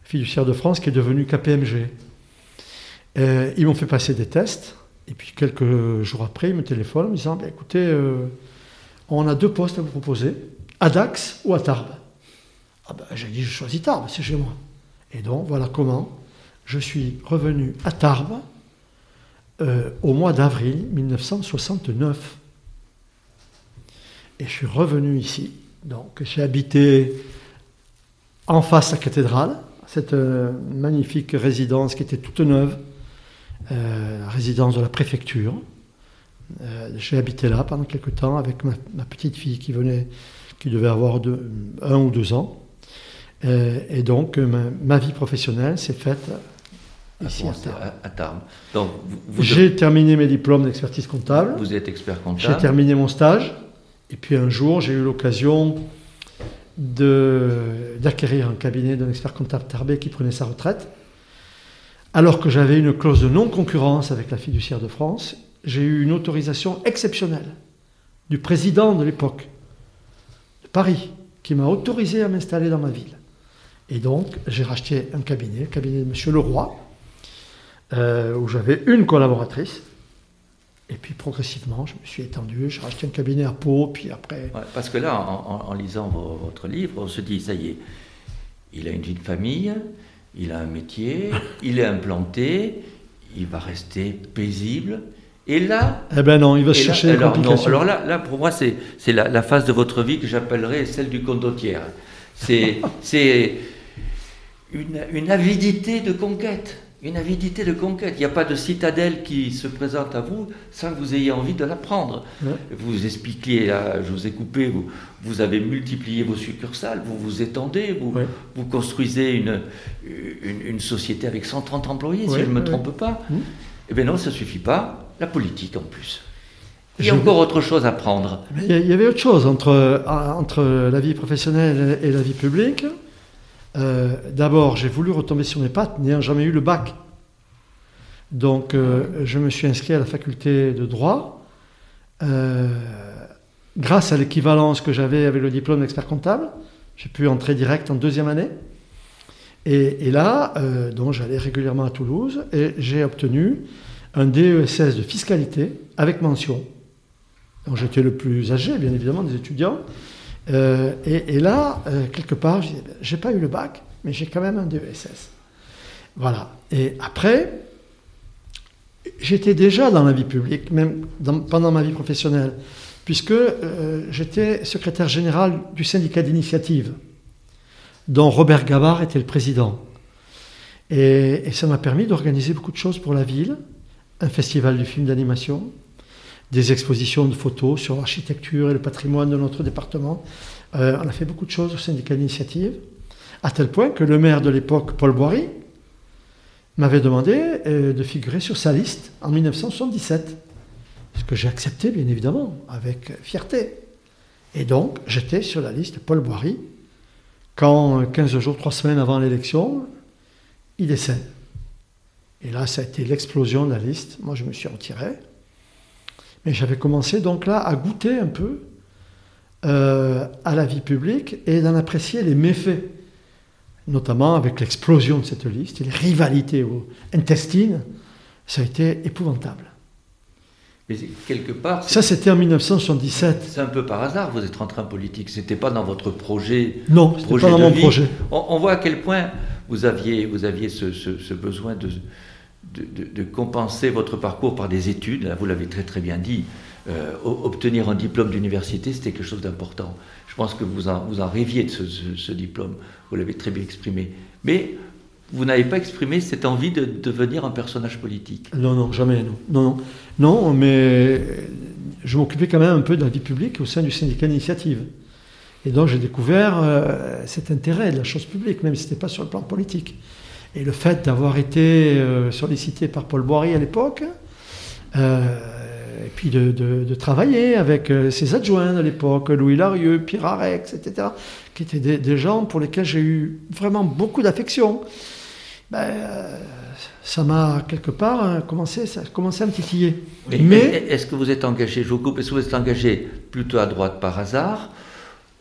Fiduciaire de France qui est devenue KPMG. Ils m'ont fait passer des tests. Et puis quelques jours après, ils me téléphonent en me disant, Ben, écoutez, euh, on a deux postes à vous proposer, à Dax ou à Tarbes. Ah ben, j'ai dit, je choisis Tarbes, c'est chez moi. Et donc, voilà comment je suis revenu à Tarbes euh, au mois d'avril 1969. Et je suis revenu ici. Donc, j'ai habité en face à la cathédrale, cette euh, magnifique résidence qui était toute neuve, euh, résidence de la préfecture. J'ai habité là pendant quelques temps avec ma, petite fille qui venait, qui devait avoir un ou deux ans. Euh, et donc, euh, ma, ma vie professionnelle s'est faite ici à Tarbes. à. Donc, J'ai terminé mes diplômes d'expertise comptable. vous êtes expert J'ai comptable. terminé mon stage. Et puis un jour, j'ai eu l'occasion d'acquérir un cabinet d'un expert comptable tarbé qui prenait sa retraite. Alors que j'avais une clause de non-concurrence avec la fiduciaire de France, j'ai eu une autorisation exceptionnelle du président de l'époque, de Paris, qui m'a autorisé à m'installer dans ma ville. Et donc, j'ai racheté un cabinet, le cabinet de M. Leroy, euh, où j'avais une collaboratrice. Et puis progressivement, je me suis étendu, j'ai racheté un cabinet à Pau, puis après, Ouais, parce que là, en, en- en lisant vo- votre livre, on se dit, ça y est, il a une vie de famille, il a un métier, il est implanté, il va rester paisible. Et là, eh ben non, il va là- chercher les alors, non, alors là, là, pour moi, c'est la, la phase de votre vie que j'appellerais celle du condottière. C'est une, une avidité de conquête. Une avidité de conquête. Il n'y a pas de citadelle qui se présente à vous sans que vous ayez envie de la prendre. Vous expliquiez, là, je vous ai coupé, vous, vous avez multiplié vos succursales, vous vous étendez, vous, construisez une, une, une société avec 130 employés, si je ne me trompe pas. Mm. Eh bien non, ça ne suffit pas. La politique en plus. Il y a encore autre chose à prendre. Mais il y a- il y avait autre chose entre, entre la vie professionnelle et la vie publique. Euh, D'abord, j'ai voulu retomber sur mes pattes, n'ayant jamais eu le bac. Donc, euh, je me suis inscrit à la faculté de droit. Euh, grâce à l'équivalence que j'avais avec le diplôme d'expert comptable, j'ai pu entrer direct en deuxième année. Et, là, donc j'allais régulièrement à Toulouse et j'ai obtenu un DESS de fiscalité avec mention. Donc j'étais le plus âgé, bien évidemment, des étudiants. Euh, et, là, euh, quelque part, je j'ai pas eu le bac, mais j'ai quand même un DESS. Voilà. Et après, j'étais déjà dans la vie publique, même pendant ma vie professionnelle, puisque euh, j'étais secrétaire général du syndicat d'initiative, dont Robert Gabard était le président. Et ça m'a permis d'organiser beaucoup de choses pour la ville, un festival du film d'animation, des expositions de photos sur l'architecture et le patrimoine de notre département. Euh, on a fait beaucoup de choses au syndicat d'initiative, à tel point que le maire de l'époque, Paul Boiry, m'avait demandé euh, de figurer sur sa liste en 1977. Ce que j'ai accepté, bien évidemment, avec fierté. Et donc, j'étais sur la liste Paul Boiry, quand, euh, 15 jours, 3 semaines avant l'élection, il décède. Et là, ça a été l'explosion de la liste. Moi, je me suis retiré. Mais j'avais commencé donc là à goûter un peu euh, à la vie publique et d'en apprécier les méfaits, notamment avec l'explosion de cette liste et les rivalités intestines. Ça a été épouvantable. Mais quelque part, Ça, c'était en 1977. c'est un peu par hasard, vous êtes rentré en politique. C'était pas dans votre projet. Non, c'était pas dans mon vie. projet. On, on voit à quel point vous aviez, vous aviez ce, ce- ce besoin de, de, compenser votre parcours par des études. Vous l'avez très très bien dit. Euh, obtenir un diplôme d'université, c'était quelque chose d'important. Je pense que vous en, vous en rêviez de ce, diplôme. Vous l'avez très bien exprimé. Mais vous n'avez pas exprimé cette envie de devenir un personnage politique. Non, non, jamais, non. Non, non, non mais je m'occupais quand même un peu de la vie publique au sein du syndicat d'initiative. Et donc j'ai découvert euh, cet intérêt de la chose publique, même si ce n'était pas sur le plan politique. Et le fait d'avoir été euh, sollicité par Paul Boiry à l'époque, euh, et puis de, travailler avec ses adjoints à l'époque, Louis Larieux, Pierre Arex, etc., qui étaient des, gens pour lesquels j'ai eu vraiment beaucoup d'affection, ben, ça m'a quelque part commencé, ça a commencé à me titiller. Mais est-ce que vous êtes engagé, je vous coupe, est-ce que vous êtes engagé plutôt à droite par hasard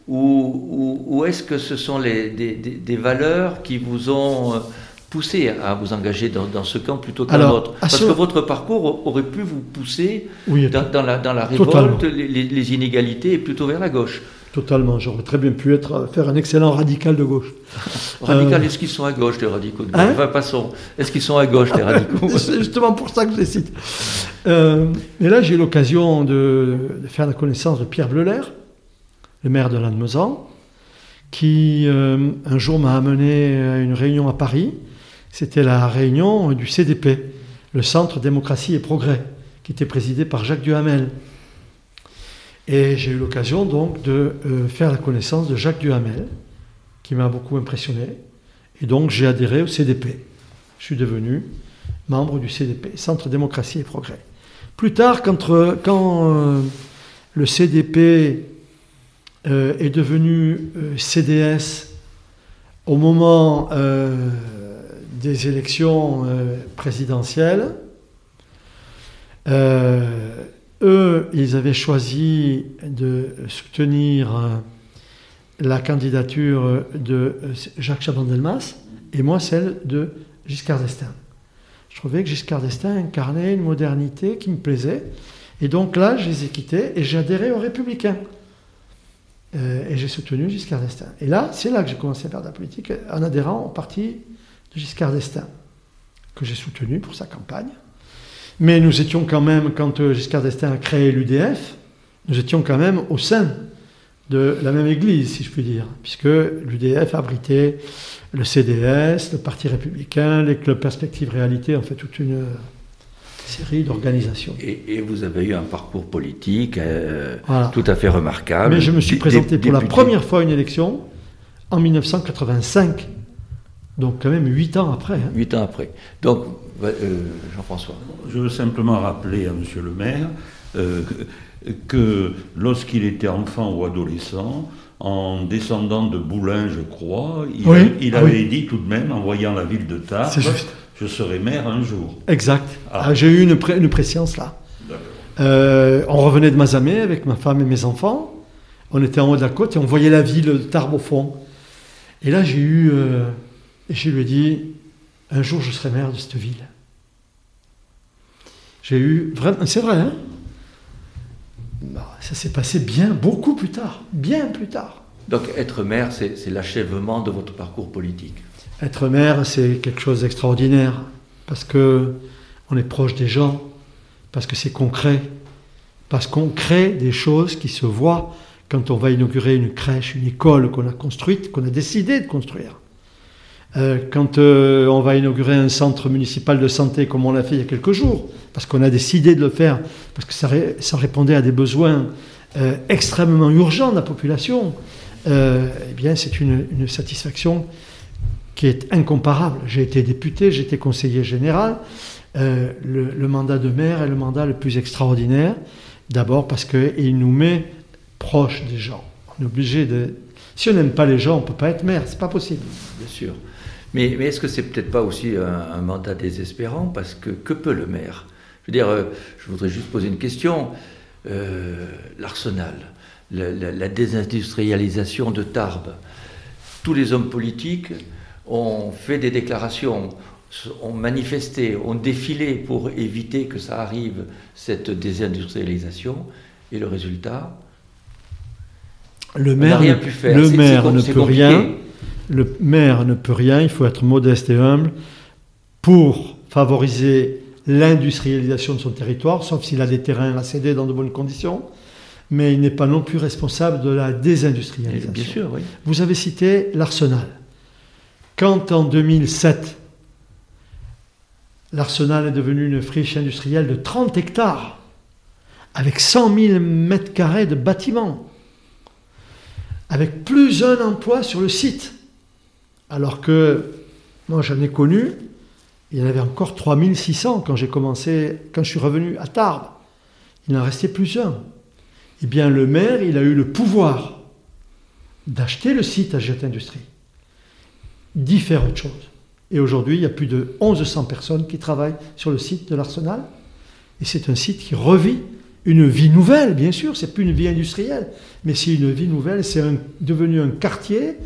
ou, est-ce que ce sont les, des, valeurs qui vous ont poussé à vous engager dans, ce camp plutôt qu'un autre Parce que votre parcours aurait pu vous pousser dans, la, dans la révolte, les, inégalités, et plutôt vers la gauche. Totalement, j'aurais très bien pu être, faire un excellent radical de gauche. radical, euh, est-ce qu'ils sont à gauche les radicaux de gauche hein Enfin, passons, est-ce qu'ils sont à gauche les radicaux C'est justement pour ça que je les cite. Euh, et là, j'ai eu l'occasion de, de, faire la connaissance de Pierre Bleuler, le maire de Lannemezan, qui euh, un jour m'a amené à une réunion à Paris. C'était la réunion du CDP, le Centre Démocratie et Progrès, qui était présidé par Jacques Duhamel. Et j'ai eu l'occasion donc de euh, faire la connaissance de Jacques Duhamel, qui m'a beaucoup impressionné. Et donc j'ai adhéré au CDP. Je suis devenu membre du CDP, Centre Démocratie et Progrès. Plus tard, quand, euh, le CDP euh, est devenu euh, CDS au moment euh, des élections présidentielles. eux, ils avaient choisi de soutenir la candidature de Jacques Chaban-Delmas et moi celle de Giscard d'Estaing. Je trouvais que Giscard d'Estaing incarnait une modernité qui me plaisait. Et donc là, je les ai quittés et j'ai adhéré aux Républicains. Euh, et j'ai soutenu Giscard d'Estaing. Et là, c'est là que j'ai commencé à faire de la politique, en adhérant au parti de Giscard d'Estaing, que j'ai soutenu pour sa campagne. Mais nous étions quand même, quand euh, Giscard d'Estaing a créé l'UDF, nous étions quand même au sein de la même église, si je puis dire, puisque l'UDF abritait le CDS, le Parti républicain, les clubs Perspective Réalité, en fait toute une, série d'organisations. Et, vous avez eu un parcours politique euh, tout à fait remarquable. Mais je me suis présenté pour la première fois à une élection en 1985. Donc quand même huit ans après. Hein. Huit ans après. Donc, euh, Jean-François. Je veux simplement rappeler à Monsieur le maire euh, que lorsqu'il était enfant ou adolescent, en descendant de Boulin, je crois, il, ah avait dit tout de même, en voyant la ville de Tarbes, je serai maire un jour. Exact. Ah. Ah, j'ai eu une, pré une, préscience là. Euh, on revenait de Mazamé avec ma femme et mes enfants. On était en haut de la côte et on voyait la ville de Tarbes au fond. Et là, j'ai eu. Euh, et je lui ai dit un jour, je serai maire de cette ville. J'ai eu. Vraiment, c'est vrai, hein bah, Ça s'est passé bien, beaucoup plus tard. Bien plus tard. Donc, être maire, c'est l'achèvement de votre parcours politique être maire, c'est quelque chose d'extraordinaire parce que on est proche des gens, parce que c'est concret, parce qu'on crée des choses qui se voient quand on va inaugurer une crèche, une école qu'on a construite, qu'on a décidé de construire. Euh, quand euh, on va inaugurer un centre municipal de santé comme on l'a fait il y a quelques jours, parce qu'on a décidé de le faire, parce que ça, répondait à des besoins euh, extrêmement urgents de la population, eh bien c'est une satisfaction qui est incomparable. J'ai été député, j'ai été conseiller général. Le, mandat de maire est le mandat le plus extraordinaire. D'abord parce qu'il nous met proche des gens. On est obligé de. Si on n'aime pas les gens, on ne peut pas être maire, c'est pas possible. Bien sûr. Mais, mais est-ce que c'est peut-être pas aussi un, mandat désespérant? Parce que que peut le maire? Je veux dire, euh, je voudrais juste poser une question. Euh, l'arsenal, la, la, désindustrialisation de Tarbes, tous les hommes politiques ont fait des déclarations, ont manifesté, ont défilé pour éviter que ça arrive, cette désindustrialisation, et le résultat? Le maire, rien pu faire. Le maire ne peut rien. Le maire ne peut rien. Il faut être modeste et humble pour favoriser l'industrialisation de son territoire, sauf s'il a des terrains à céder dans de bonnes conditions. Mais il n'est pas non plus responsable de la désindustrialisation. Bien sûr, oui. Vous avez cité l'arsenal. Quand en 2007, L'Arsenal est devenu une friche industrielle de 30 hectares, avec 100 000 mètres carrés de bâtiments, avec plus d'un emploi sur le site. Alors que moi j'en ai connu, il y en avait encore 3600 quand j'ai commencé, quand je suis revenu à Tarbes. Il n'en restait plus un. Eh bien, le maire, il a eu le pouvoir d'acheter le site à Jet Industrie, d'y faire autre chose. Et aujourd'hui, il y a plus de 1100 personnes qui travaillent sur le site de l'Arsenal. Et c'est un site qui revit une vie nouvelle, bien sûr. C'est plus une vie industrielle, mais c'est une vie nouvelle. C'est devenu un quartier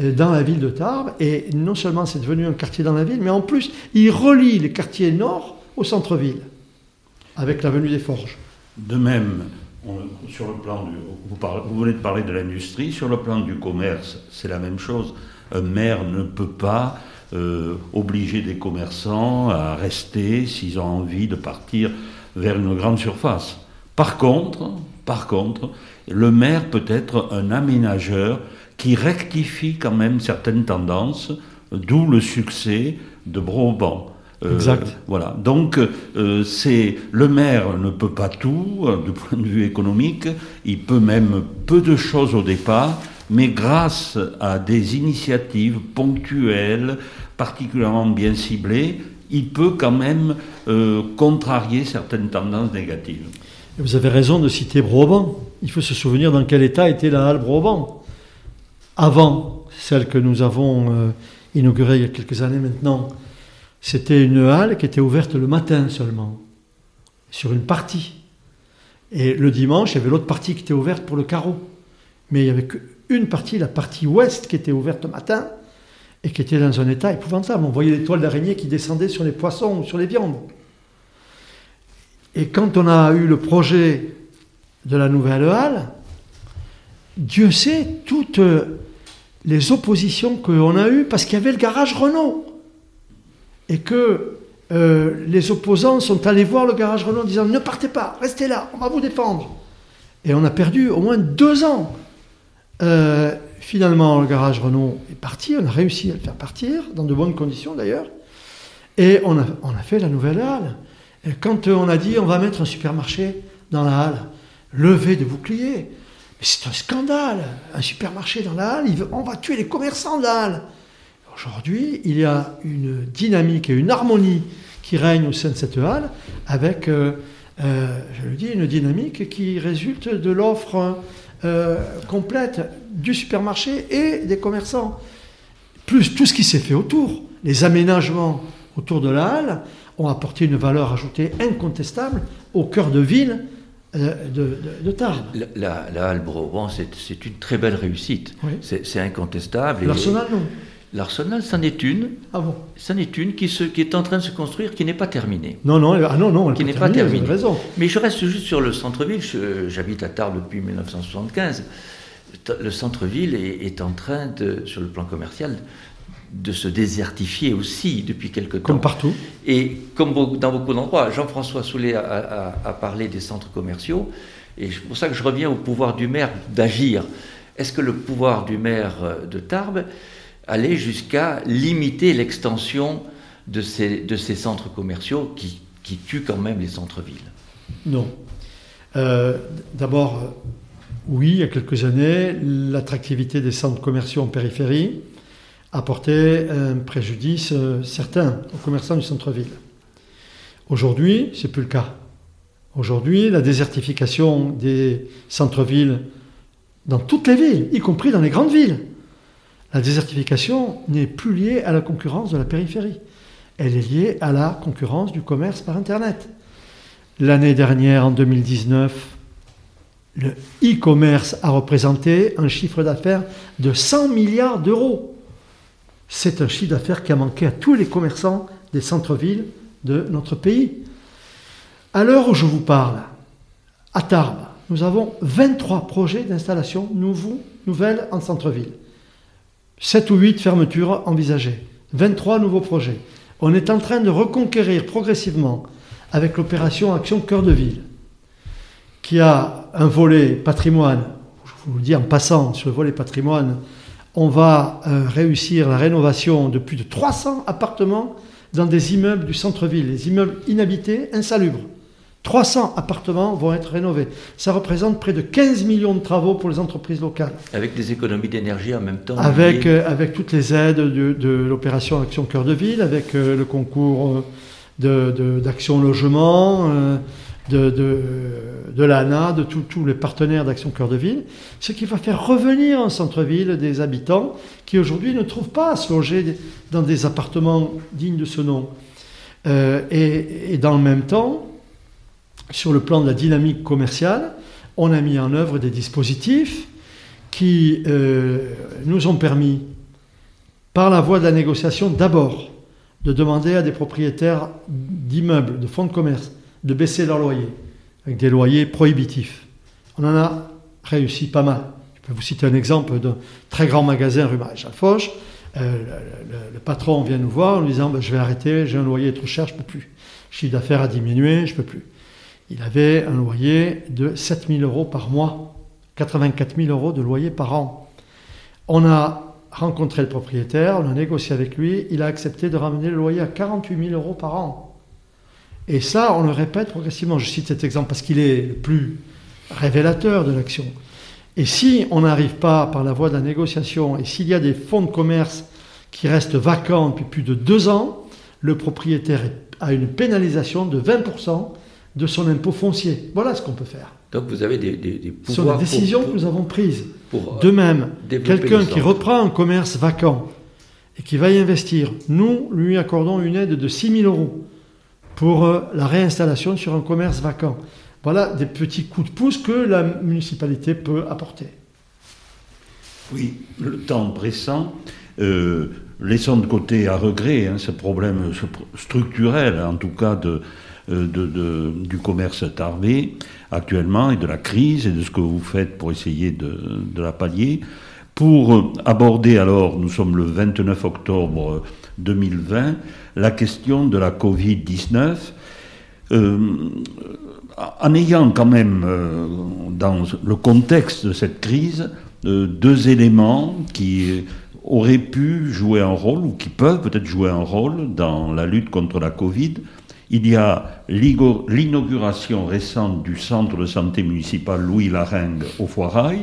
dans la ville de Tarbes. Et non seulement c'est devenu un quartier dans la ville, mais en plus, il relie les quartiers nord au centre-ville, avec l'avenue des Forges. De même, sur le plan du, vous, vous venez de parler de l'industrie, sur le plan du commerce, c'est la même chose. Un maire ne peut pas euh, obliger des commerçants à rester s'ils ont envie de partir vers une grande surface. Par contre, par contre, le maire peut être un aménageur qui rectifie quand même certaines tendances, d'où le succès de Broban. Euh, exact. Voilà. Donc, euh, c'est le maire ne peut pas tout du point de vue économique. Il peut même peu de choses au départ, mais grâce à des initiatives ponctuelles, particulièrement bien ciblées, il peut quand même euh, contrarier certaines tendances négatives. Vous avez raison de citer Broban. Il faut se souvenir dans quel état était la halle Broban. Avant celle que nous avons euh, inaugurée il y a quelques années maintenant, c'était une halle qui était ouverte le matin seulement, sur une partie. Et le dimanche, il y avait l'autre partie qui était ouverte pour le carreau. Mais il n'y avait qu'une partie, la partie ouest, qui était ouverte le matin et qui était dans un état épouvantable. On voyait les toiles d'araignée qui descendaient sur les poissons ou sur les viandes. Et quand on a eu le projet de la nouvelle halle, Dieu sait toutes les oppositions qu'on a eues parce qu'il y avait le garage Renault. Et que euh, les opposants sont allés voir le garage Renault en disant ne partez pas, restez là, on va vous défendre. Et on a perdu au moins deux ans. Euh, finalement, le garage Renault est parti, on a réussi à le faire partir, dans de bonnes conditions d'ailleurs, et on a, fait la nouvelle halle. Et quand on a dit on va mettre un supermarché dans la halle, levé de boucliers, c'est un scandale, un supermarché dans la halle, on va tuer les commerçants de la halle. Aujourd'hui, il y a une dynamique et une harmonie qui règne au sein de cette halle, avec, euh, euh, je le dis, une dynamique qui résulte de l'offre euh, complète du supermarché et des commerçants. Plus tout ce qui s'est fait autour, les aménagements autour de la halle ont apporté une valeur ajoutée incontestable au cœur de ville de, de, Tarbes. La, halle Broban, c'est une très belle réussite. C'est incontestable. L'Arsenal, non L'Arsenal, c'en est une. Ah bon C'en est une qui, se, qui est en train de se construire, qui n'est pas terminée. Non, non, ah non, non, qui n'est pas terminée. Raison. Mais je reste juste sur le centre-ville. J'habite à Tarbes depuis 1975. Le centre-ville est, en train, de, sur le plan commercial, de se désertifier aussi depuis quelque temps. Comme partout. Et comme dans beaucoup d'endroits. Jean-François Soulet a, a, parlé des centres commerciaux. Et c'est pour ça que je reviens au pouvoir du maire d'agir. Est-ce que le pouvoir du maire de Tarbes aller jusqu'à limiter l'extension de ces, de ces centres commerciaux qui, qui tuent quand même les centres-villes? Non. Euh, d'abord, oui, il y a quelques années, l'attractivité des centres commerciaux en périphérie apportait un préjudice euh, certain aux commerçants du centre-ville. Aujourd'hui, ce n'est plus le cas. Aujourd'hui, la désertification des centres-villes dans toutes les villes, y compris dans les grandes villes, la désertification n'est plus liée à la concurrence de la périphérie. Elle est liée à la concurrence du commerce par Internet. L'année dernière, en 2019, le e-commerce a représenté un chiffre d'affaires de 100 milliards d'euros. C'est un chiffre d'affaires qui a manqué à tous les commerçants des centres-villes de notre pays. À l'heure où je vous parle, à Tarbes, nous avons 23 projets d'installation nouvelles en centre-ville. 7 ou 8 fermetures envisagées, 23 nouveaux projets. On est en train de reconquérir progressivement avec l'opération Action Cœur de Ville, qui a un volet patrimoine. Je vous le dis en passant sur le volet patrimoine, on va euh, réussir la rénovation de plus de 300 appartements dans des immeubles du centre-ville, les immeubles inhabités, insalubres. 300 appartements vont être rénovés. Ça représente près de 15 millions de travaux pour les entreprises locales. Avec des économies d'énergie en même temps. Avec, euh, avec toutes les aides de, de l'opération Action Cœur de Ville, avec euh, le concours d'Action Logement, de, l'ANA, de tous les partenaires d'Action Cœur de Ville, ce qui va faire revenir en centre-ville des habitants qui aujourd'hui ne trouvent pas à se loger dans des appartements dignes de ce nom. et, et dans le même temps, sur le plan de la dynamique commerciale, on a mis en œuvre des dispositifs qui euh, nous ont permis, par la voie de la négociation, d'abord de demander à des propriétaires d'immeubles, de fonds de commerce, de baisser leurs loyers, avec des loyers prohibitifs. On en a réussi pas mal. Je peux vous citer un exemple d'un très grand magasin rue Maréchal Foch. Euh, le, patron vient nous voir en nous disant ben, Je vais arrêter, j'ai un loyer trop cher, je ne peux plus. Le chiffre d'affaires a diminué, je ne peux plus il avait un loyer de 7 000 euros par mois, 84 000 euros de loyer par an. On a rencontré le propriétaire, on a négocié avec lui, il a accepté de ramener le loyer à 48 000 euros par an. Et ça, on le répète progressivement. Je cite cet exemple parce qu'il est le plus révélateur de l'action. Et si on n'arrive pas par la voie de la négociation, et s'il y a des fonds de commerce qui restent vacants depuis plus de deux ans, le propriétaire a une pénalisation de 20% de son impôt foncier. Voilà ce qu'on peut faire. Donc vous avez des, des, pouvoirs. Ce sont des décisions que nous avons prises. Pour de même, quelqu'un qui reprend un commerce vacant et qui va y investir, nous lui accordons une aide de 6 000 euros pour euh, la réinstallation sur un commerce vacant. Voilà des petits coups de pouce que la municipalité peut apporter. Oui, le temps pressant. Euh, laissons de côté à regret hein, ce problème structurel, en tout cas euh, du commerce tardé actuellement et de la crise et de ce que vous faites pour essayer de, la pallier. Pour aborder alors, nous sommes le 29 octobre 2020, la question de la Covid-19. Euh, en ayant quand même euh, dans le contexte de cette crise deux éléments qui auraient pu jouer un rôle ou qui peuvent peut-être jouer un rôle dans la lutte contre la Covid. Il y a l'inauguration récente du centre de santé municipal Louis Larengue au Foirail,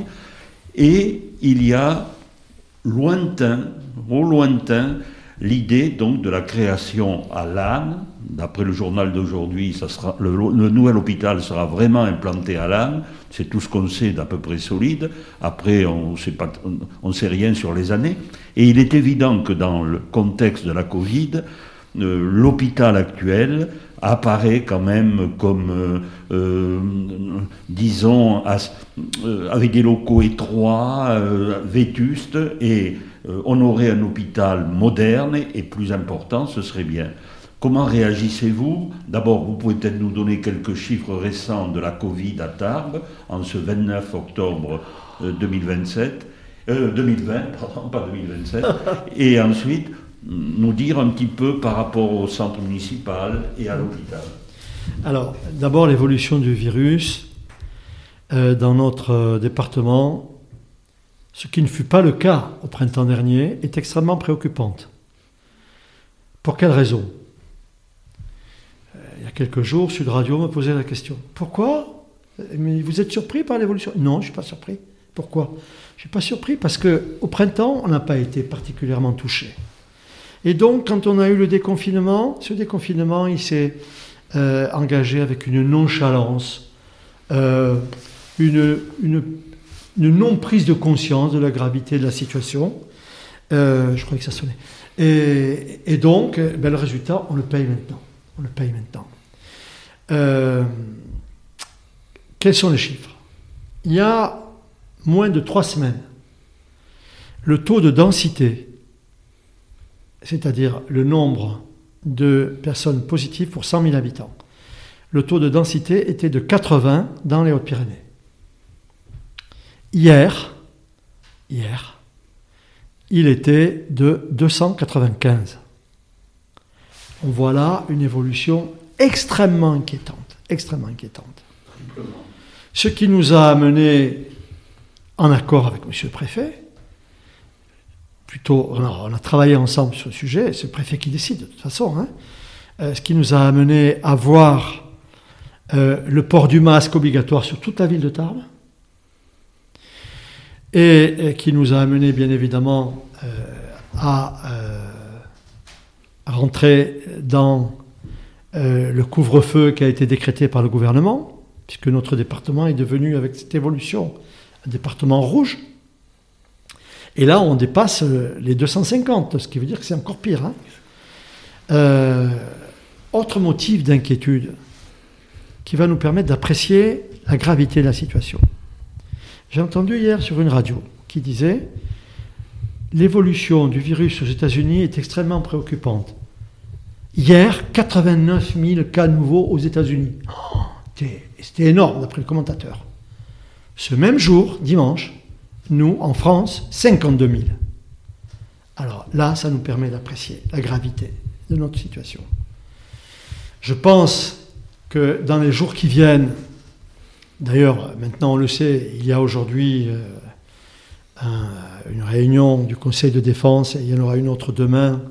et il y a lointain, au lointain, l'idée donc de la création à Lannes. D'après le journal d'aujourd'hui, le, nouvel hôpital sera vraiment implanté à Lannes. C'est tout ce qu'on sait d'à peu près solide. Après, on ne sait rien sur les années. Et il est évident que dans le contexte de la Covid, euh, l'hôpital actuel apparaît quand même comme, euh, euh, disons, avec des locaux étroits, vétustes, et on aurait un hôpital moderne et plus important, ce serait bien. Comment réagissez-vous? D'abord, vous pouvez peut-être nous donner quelques chiffres récents de la Covid à Tarbes en ce 29 octobre 2027. 2020, pardon, pas 2027. et ensuite, nous dire un petit peu par rapport au centre municipal et à l'hôpital Alors, d'abord l'évolution du virus euh, dans notre euh, département, ce qui ne fut pas le cas au printemps dernier, est extrêmement préoccupante. Pour quelle raison? Euh, Il y a quelques jours, Sud Radio me posait la question. Pourquoi? Mais vous êtes surpris par l'évolution? Non, je ne suis pas surpris. Pourquoi? Je ne suis pas surpris parce qu'au printemps, on n'a pas été particulièrement touché. Et donc, quand on a eu le déconfinement, ce déconfinement, il s'est euh, engagé avec une nonchalance, euh, une, non-prise de conscience de la gravité de la situation. Euh, je crois que ça sonnait. Et, donc, ben, le résultat, on le paye maintenant. On le paye maintenant. quels sont les chiffres? Il y a moins de trois semaines, le taux de densité c'est-à-dire le nombre de personnes positives pour 100 000 habitants. Le taux de densité était de 80 dans les Hautes-Pyrénées. Hier, hier, il était de 295. On voit là une évolution extrêmement inquiétante, extrêmement inquiétante. Ce qui nous a amené, en accord avec M. le Préfet, plutôt, on a, travaillé ensemble sur le sujet, c'est le préfet qui décide de toute façon, hein. euh, ce qui nous a amené à voir euh, le port du masque obligatoire sur toute la ville de Tarbes, et, qui nous a amené bien évidemment euh, à, rentrer dans le couvre-feu qui a été décrété par le gouvernement, puisque notre département est devenu, avec cette évolution, un département rouge. Et là, on dépasse euh, les 250, ce qui veut dire que c'est encore pire. Hein. Euh, autre motif d'inquiétude qui va nous permettre d'apprécier la gravité de la situation. J'ai entendu hier sur une radio qui disait l'évolution du virus aux États-Unis est extrêmement préoccupante. Hier, 89 000 cas nouveaux aux États-Unis. Oh, c'était énorme d'après le commentateur. Ce même jour, dimanche, nous, en France, 52 000. Alors là, ça nous permet d'apprécier la gravité de notre situation. Je pense que dans les jours qui viennent, d'ailleurs, maintenant on le sait, il y a aujourd'hui euh, une réunion du Conseil de défense et il y en aura une autre demain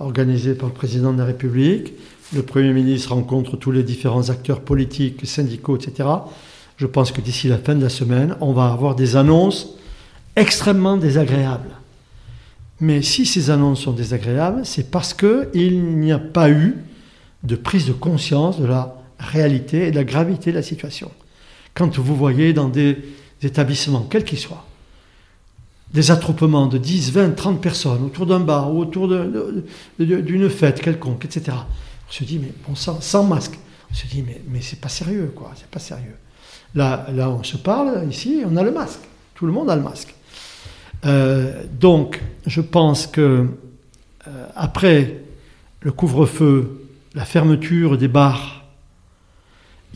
organisée par le président de la République. Le Premier ministre rencontre tous les différents acteurs politiques, syndicaux, etc. Je pense que d'ici la fin de la semaine, on va avoir des annonces extrêmement désagréable. Mais si ces annonces sont désagréables, c'est parce qu'il n'y a pas eu de prise de conscience de la réalité et de la gravité de la situation. Quand vous voyez dans des établissements, quels qu'ils soient, des attroupements de 10, 20, 30 personnes autour d'un bar ou autour d'une fête quelconque, etc. On se dit, mais bon sans masque. On se dit, mais, mais c'est pas sérieux, quoi, c'est pas sérieux. Là, là, on se parle, ici, on a le masque. Tout le monde a le masque. Euh, donc, je pense que euh, après le couvre-feu, la fermeture des bars,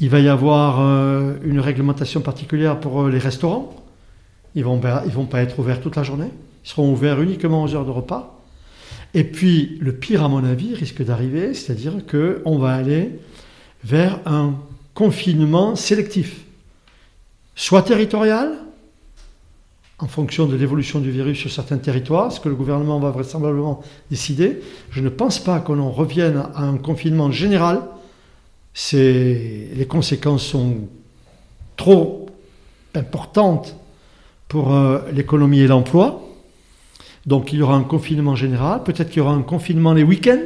il va y avoir euh, une réglementation particulière pour les restaurants. Ils vont, ils vont pas être ouverts toute la journée. Ils seront ouverts uniquement aux heures de repas. Et puis, le pire, à mon avis, risque d'arriver, c'est-à-dire qu'on va aller vers un confinement sélectif, soit territorial, en fonction de l'évolution du virus sur certains territoires, ce que le gouvernement va vraisemblablement décider. Je ne pense pas qu'on en revienne à un confinement général. Les conséquences sont trop importantes pour euh, l'économie et l'emploi. Donc il y aura un confinement général, peut-être qu'il y aura un confinement les week-ends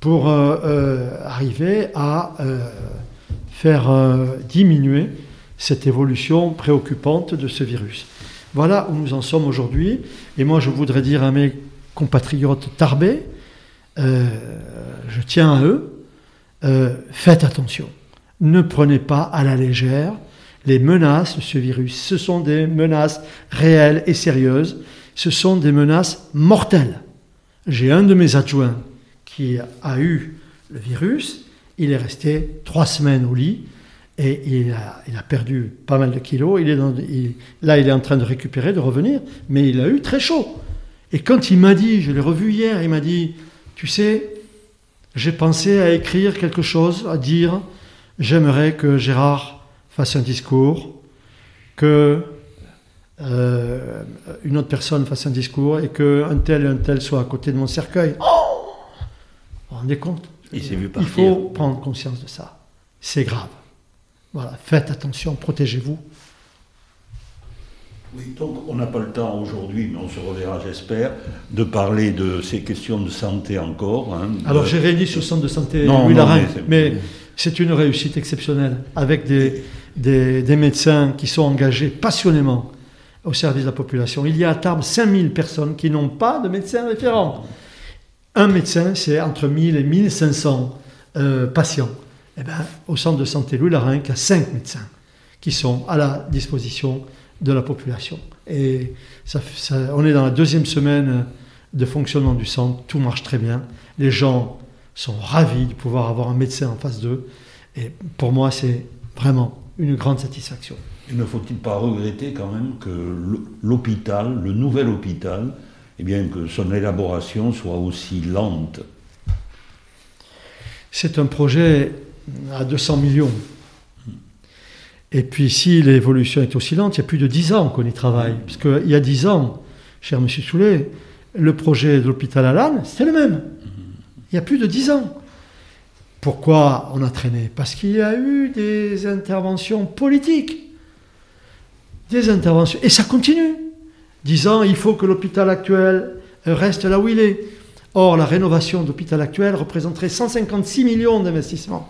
pour euh, euh, arriver à faire diminuer cette évolution préoccupante de ce virus. Voilà où nous en sommes aujourd'hui. Et moi, je voudrais dire à mes compatriotes tarbés, je tiens à eux, euh, faites attention. Ne prenez pas à la légère les menaces de ce virus. Ce sont des menaces réelles et sérieuses. Ce sont des menaces mortelles. J'ai un de mes adjoints qui a eu le virus. Il est resté trois semaines au lit. Et il a, perdu pas mal de kilos. Il est là, il est en train de récupérer, de revenir, mais il a eu très chaud. Et quand il m'a dit, je l'ai revu hier, il m'a dit, tu sais, j'ai pensé à écrire quelque chose, à dire, j'aimerais que Gérard fasse un discours, que euh, une autre personne fasse un discours et qu'un tel et un tel soit à côté de mon cercueil. Oh vous vous rendez compte? Il vu Il faut prendre conscience de ça. C'est grave. Voilà, faites attention, protégez-vous. Oui, donc on n'a pas le temps aujourd'hui, mais on se reverra, j'espère, de parler de ces questions de santé encore. Hein, Alors j'ai réuni ce centre de santé Louis mais c'est une réussite exceptionnelle, avec des, des, médecins qui sont engagés passionnément au service de la population. Il y a à Tarbes 5000 personnes qui n'ont pas de médecin référent. Un médecin, c'est entre 1000 et 1500 euh, patients eh ben, au centre de santé Louis Larain, il y a cinq médecins qui sont à la disposition de la population. Et ça, on est dans la deuxième semaine de fonctionnement du centre, tout marche très bien. Les gens sont ravis de pouvoir avoir un médecin en face d'eux. Et pour moi, c'est vraiment une grande satisfaction. ne faut-il pas regretter quand même que l'hôpital, le nouvel hôpital, eh bien que son élaboration soit aussi lente? C'est un projet à 200 millions. Et puis si l'évolution est aussi lente, il y a plus de 10 ans qu'on y travaille. Parce qu'il y a 10 ans, cher Monsieur Soulet, le projet de l'hôpital à Lannes, c'était le même. Il y a plus de dix ans. Pourquoi on a traîné? Parce qu'il y a eu des interventions politiques. Des interventions. Et ça continue. Disant il faut que l'hôpital actuel reste là où il est. Or, la rénovation de l'hôpital actuel représenterait 156 millions d'investissements.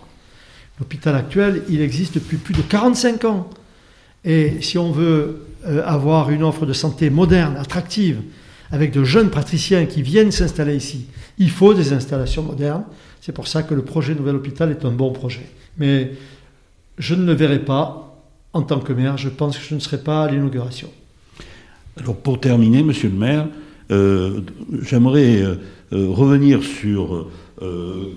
L'hôpital actuel, il existe depuis plus de 45 ans. Et si on veut euh, avoir une offre de santé moderne, attractive, avec de jeunes praticiens qui viennent s'installer ici, il faut des installations modernes. C'est pour ça que le projet Nouvel Hôpital est un bon projet. Mais je ne le verrai pas en tant que maire. Je pense que je ne serai pas à l'inauguration. Alors pour terminer, Monsieur le maire, euh, j'aimerais euh, revenir sur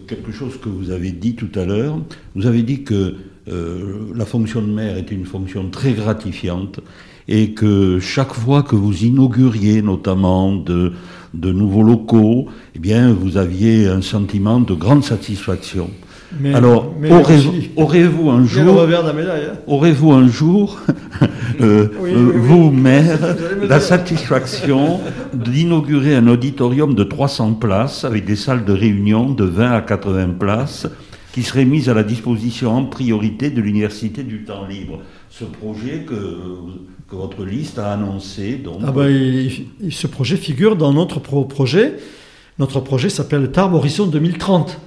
quelque chose que vous avez dit tout à l'heure. Vous avez dit que la fonction de maire était une fonction très gratifiante et que chaque fois que vous inauguriez notamment de, de nouveaux locaux, eh bien, vous aviez un sentiment de grande satisfaction. Alors, aurez-vous un jour, hein. aurez-vous un jour, euh, euh, vous, maire, la satisfaction d'inaugurer un auditorium de 300 places avec des salles de réunion de 20 à 80 places qui seraient mises à la disposition en priorité de l'Université du temps libre. Ce projet que votre liste a annoncé. Donc... Ah ben, ce projet figure dans notre projet. Notre projet s'appelle Tarbes Horizon 2030.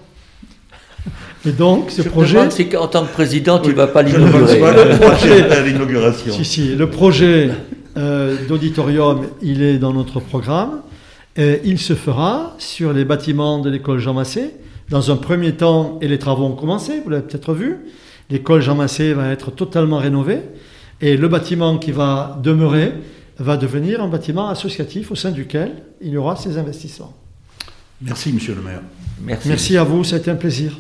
Et donc, ce projet. C'est qu'en tant que président, tu ne vas pas l'inaugurer. le projet l'inauguration. Si, si, le projet euh, d'auditorium, il est dans notre programme. Et il se fera sur les bâtiments de l'école Jean Massé. Dans un premier temps, et les travaux ont commencé, vous l'avez peut-être vu. L'école Jean Massé va être totalement rénovée. Et le bâtiment qui va demeurer va devenir un bâtiment associatif au sein duquel il y aura ces investissements. Merci, monsieur le maire. Merci, Merci à vous, c'était un plaisir.